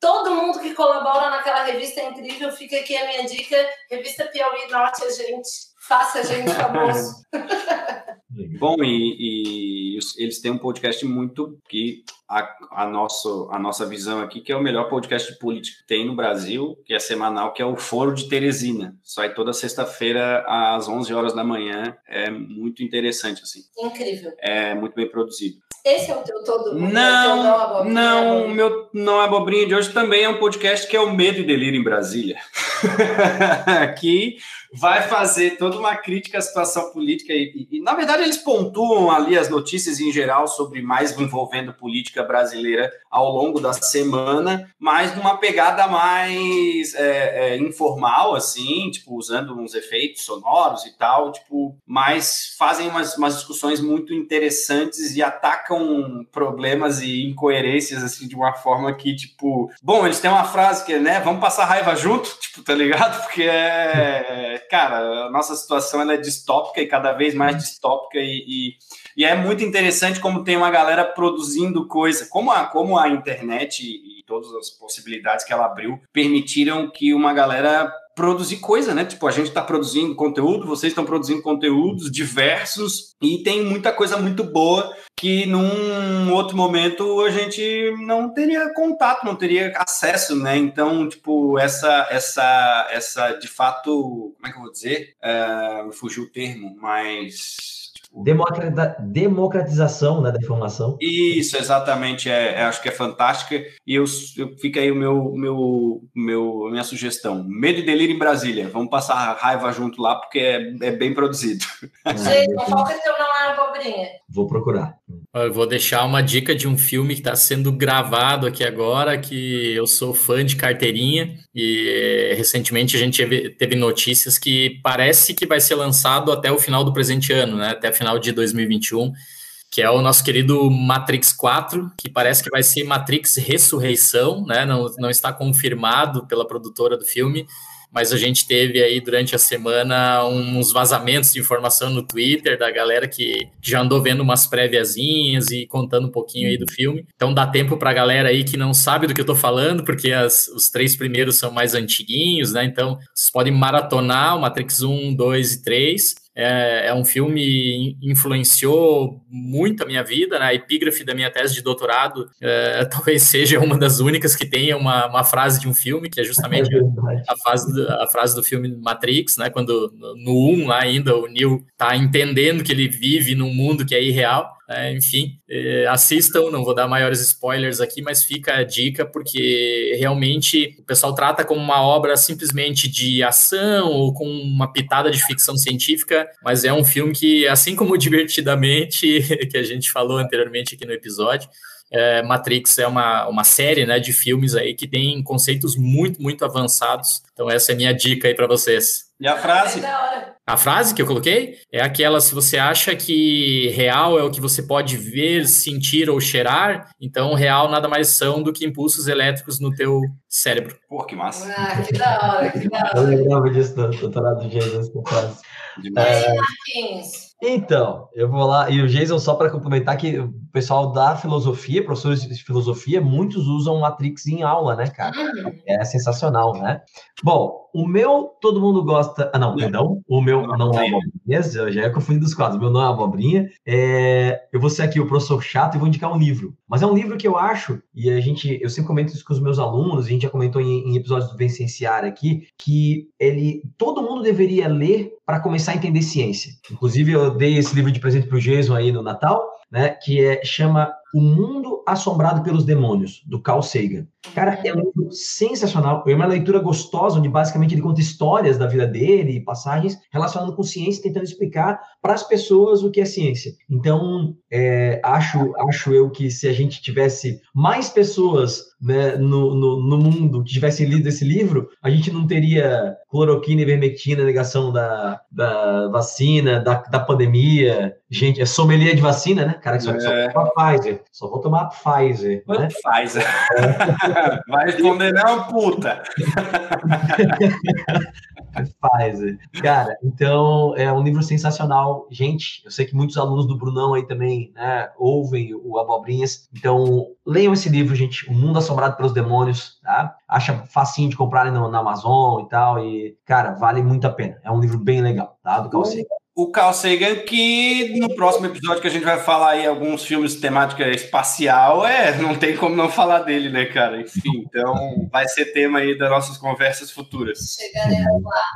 todo mundo que colabora naquela revista é incrível. Fica aqui a minha dica, revista Piauí Norte, a gente Faça a gente famoso. Bom, e, e, eles têm um podcast muito que a, a, nosso, a nossa visão aqui, que é o melhor podcast de política que tem no Brasil, que é semanal, que é o Foro de Teresina. Sai toda sexta-feira às 11 horas da manhã. É muito interessante, assim. Incrível. É muito bem produzido. Esse é o teu todo mundo? Não, não, não, o meu não é abobrinha de hoje também é um podcast que é o Medo e Delírio em Brasília. que vai fazer toda uma crítica à situação política e, e, na verdade, eles pontuam ali as notícias em geral sobre mais envolvendo política brasileira ao longo da semana, mas numa pegada mais é, é, informal, assim, tipo, usando uns efeitos sonoros e tal, tipo, mas fazem umas, umas discussões muito interessantes e atacam problemas e incoerências, assim, de uma forma que, tipo, bom, eles têm uma frase que é, né, vamos passar raiva junto, tipo, tá ligado? Porque é cara, a nossa situação ela é distópica e cada vez mais distópica e, e, e, é muito interessante como tem uma galera produzindo coisa, como a, como a internet e, e todas as possibilidades que ela abriu permitiram que uma galera produzir coisa, né? Tipo, a gente está produzindo conteúdo, vocês estão produzindo conteúdos diversos e tem muita coisa muito boa que num outro momento a gente não teria contato, não teria acesso, né? Então, tipo, essa, essa, essa, de fato, como é que eu vou dizer? Uh, fugiu o termo, mas democratização né, da informação. Isso, exatamente. É, é, acho que é fantástica. E eu, eu fica aí o meu, meu, meu, minha sugestão. Medo e delírio em Brasília. Vamos passar raiva junto lá, porque é, é bem produzido. Gente, é teu não é abobrinha? Vou procurar. Eu vou deixar uma dica de um filme que está sendo gravado aqui agora, que eu sou fã de carteirinha, e recentemente a gente teve, teve notícias que parece que vai ser lançado até o final do presente ano, né? Até final de 2021, que é o nosso querido Matrix 4, que parece que vai ser Matrix Ressurreição, né? Não, não está confirmado pela produtora do filme, mas a gente teve aí durante a semana uns vazamentos de informação no Twitter da galera que já andou vendo umas préviazinhas e contando um pouquinho aí do filme. Então dá tempo para a galera aí que não sabe do que eu tô falando, porque as, os três primeiros são mais antiguinhos, né? Então vocês podem maratonar o Matrix 1, 2 e 3 é, é um filme influenciou muito a minha vida, né? A epígrafe da minha tese de doutorado é, talvez seja uma das únicas que tenha uma, uma frase de um filme, que é justamente é a, frase do, a frase do filme Matrix, né? Quando no 1 lá ainda o Neo tá entendendo que ele vive num mundo que é irreal. É, enfim, é, assistam, não vou dar maiores spoilers aqui, mas fica a dica, porque realmente o pessoal trata como uma obra simplesmente de ação ou com uma pitada de ficção científica, mas é um filme que, assim como Divertidamente, que a gente falou anteriormente aqui no episódio, é, Matrix é uma, uma série né, de filmes aí que tem conceitos muito, muito avançados. Então, essa é a minha dica aí para vocês. E a frase? A frase que eu coloquei é aquela: se você acha que real é o que você pode ver, sentir ou cheirar, então real nada mais são do que impulsos elétricos no teu cérebro. Pô, que massa. Ah, que da hora, que da hora. Eu lembrava disso do doutorado de Jesus. Demais. É... Marquinhos. Então, eu vou lá, e o Jason, só para complementar, que o pessoal da filosofia, professores de filosofia, muitos usam Matrix em aula, né, cara? Uhum. É sensacional, né? Bom, o meu, todo mundo gosta. Ah, não, perdão, o meu não é abobrinha, eu já ia confundir dos quadros, o meu não é abobrinha. É... Eu vou ser aqui o professor chato e vou indicar um livro. Mas é um livro que eu acho, e a gente, eu sempre comento isso com os meus alunos, a gente já comentou em, em episódios do Vencenciar aqui, que ele, todo mundo deveria ler para começar a entender ciência. Inclusive, eu dei esse livro de presente para o Jason aí no Natal, né, que é, chama O Mundo Assombrado pelos Demônios, do Carl Sagan. Cara, é um livro sensacional. É uma leitura gostosa, onde basicamente ele conta histórias da vida dele, passagens relacionando com ciência, tentando explicar para as pessoas o que é ciência. Então, é, acho, acho eu que se a gente tivesse mais pessoas né, no, no, no, mundo que tivessem lido esse livro, a gente não teria cloroquina e vermectina, negação da, da vacina, da, da pandemia. Gente, é sommelier de vacina, né? Cara, que só, é. só tomar Pfizer. Só vou tomar Pfizer. Né? Pfizer. É. Vai responder não, puta. Pfizer. Cara, então é um livro sensacional. Gente, eu sei que muitos alunos do Brunão aí também né, ouvem o Abobrinhas. Então, leiam esse livro, gente. O Mundo Assombrado pelos Demônios, tá? Acha facinho de comprar na, na Amazon e tal. E, cara, vale muito a pena. É um livro bem legal, tá? Do Sagan o Carl Sagan, que no próximo episódio que a gente vai falar aí alguns filmes temática espacial, é, não tem como não falar dele, né, cara? Enfim, então vai ser tema aí das nossas conversas futuras. Chegaremos lá.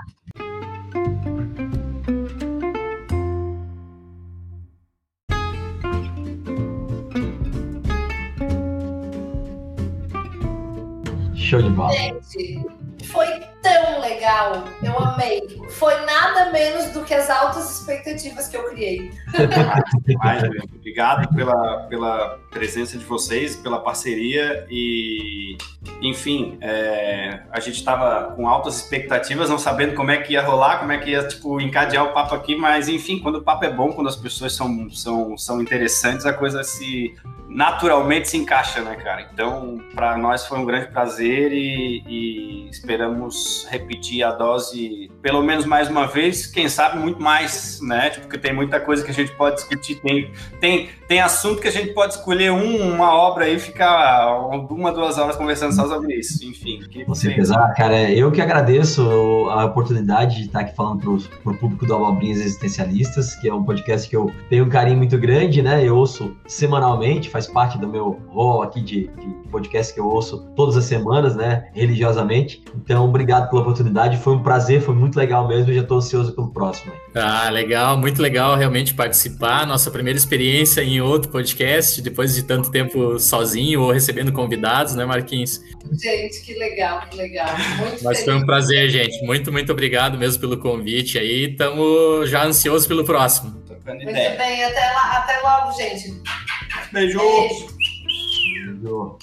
Show de bola. Gente, foi tão legal. Eu amei. Foi nada menos do que as altas expectativas que eu criei. Obrigado pela, pela presença de vocês, pela parceria e, enfim, é, a gente estava com altas expectativas, não sabendo como é que ia rolar, como é que ia, tipo, encadear o papo aqui, mas, enfim, quando o papo é bom, quando as pessoas são, são, são interessantes, a coisa se naturalmente se encaixa, né, cara? Então, para nós foi um grande prazer e, e esperamos repetir a dose pelo menos mais uma vez, quem sabe muito mais, né? Tipo, porque tem muita coisa que a gente pode discutir, tem, tem, tem assunto que a gente pode escolher um, uma obra e ficar uma, duas horas conversando só sobre isso. Enfim. Que Com certeza, cara. Eu que agradeço a oportunidade de estar aqui falando para o público do Abobrinhas Existencialistas, que é um podcast que eu tenho um carinho muito grande, né? Eu ouço semanalmente, faz parte do meu rol aqui de, de podcast que eu ouço todas as semanas, né? Religiosamente. Então, obrigado pela oportunidade. Foi um prazer, foi muito legal mesmo. Já estou ansioso pelo próximo. Ah, legal, muito legal realmente participar. Nossa primeira experiência em outro podcast, depois de tanto tempo sozinho ou recebendo convidados, né, Marquinhos? Gente, que legal, que legal. Muito Mas feliz. foi um prazer, gente. Muito, muito obrigado mesmo pelo convite aí. Estamos já ansiosos pelo próximo. Muito bem, até, lá, até logo, gente. Beijo. Beijo. Beijo.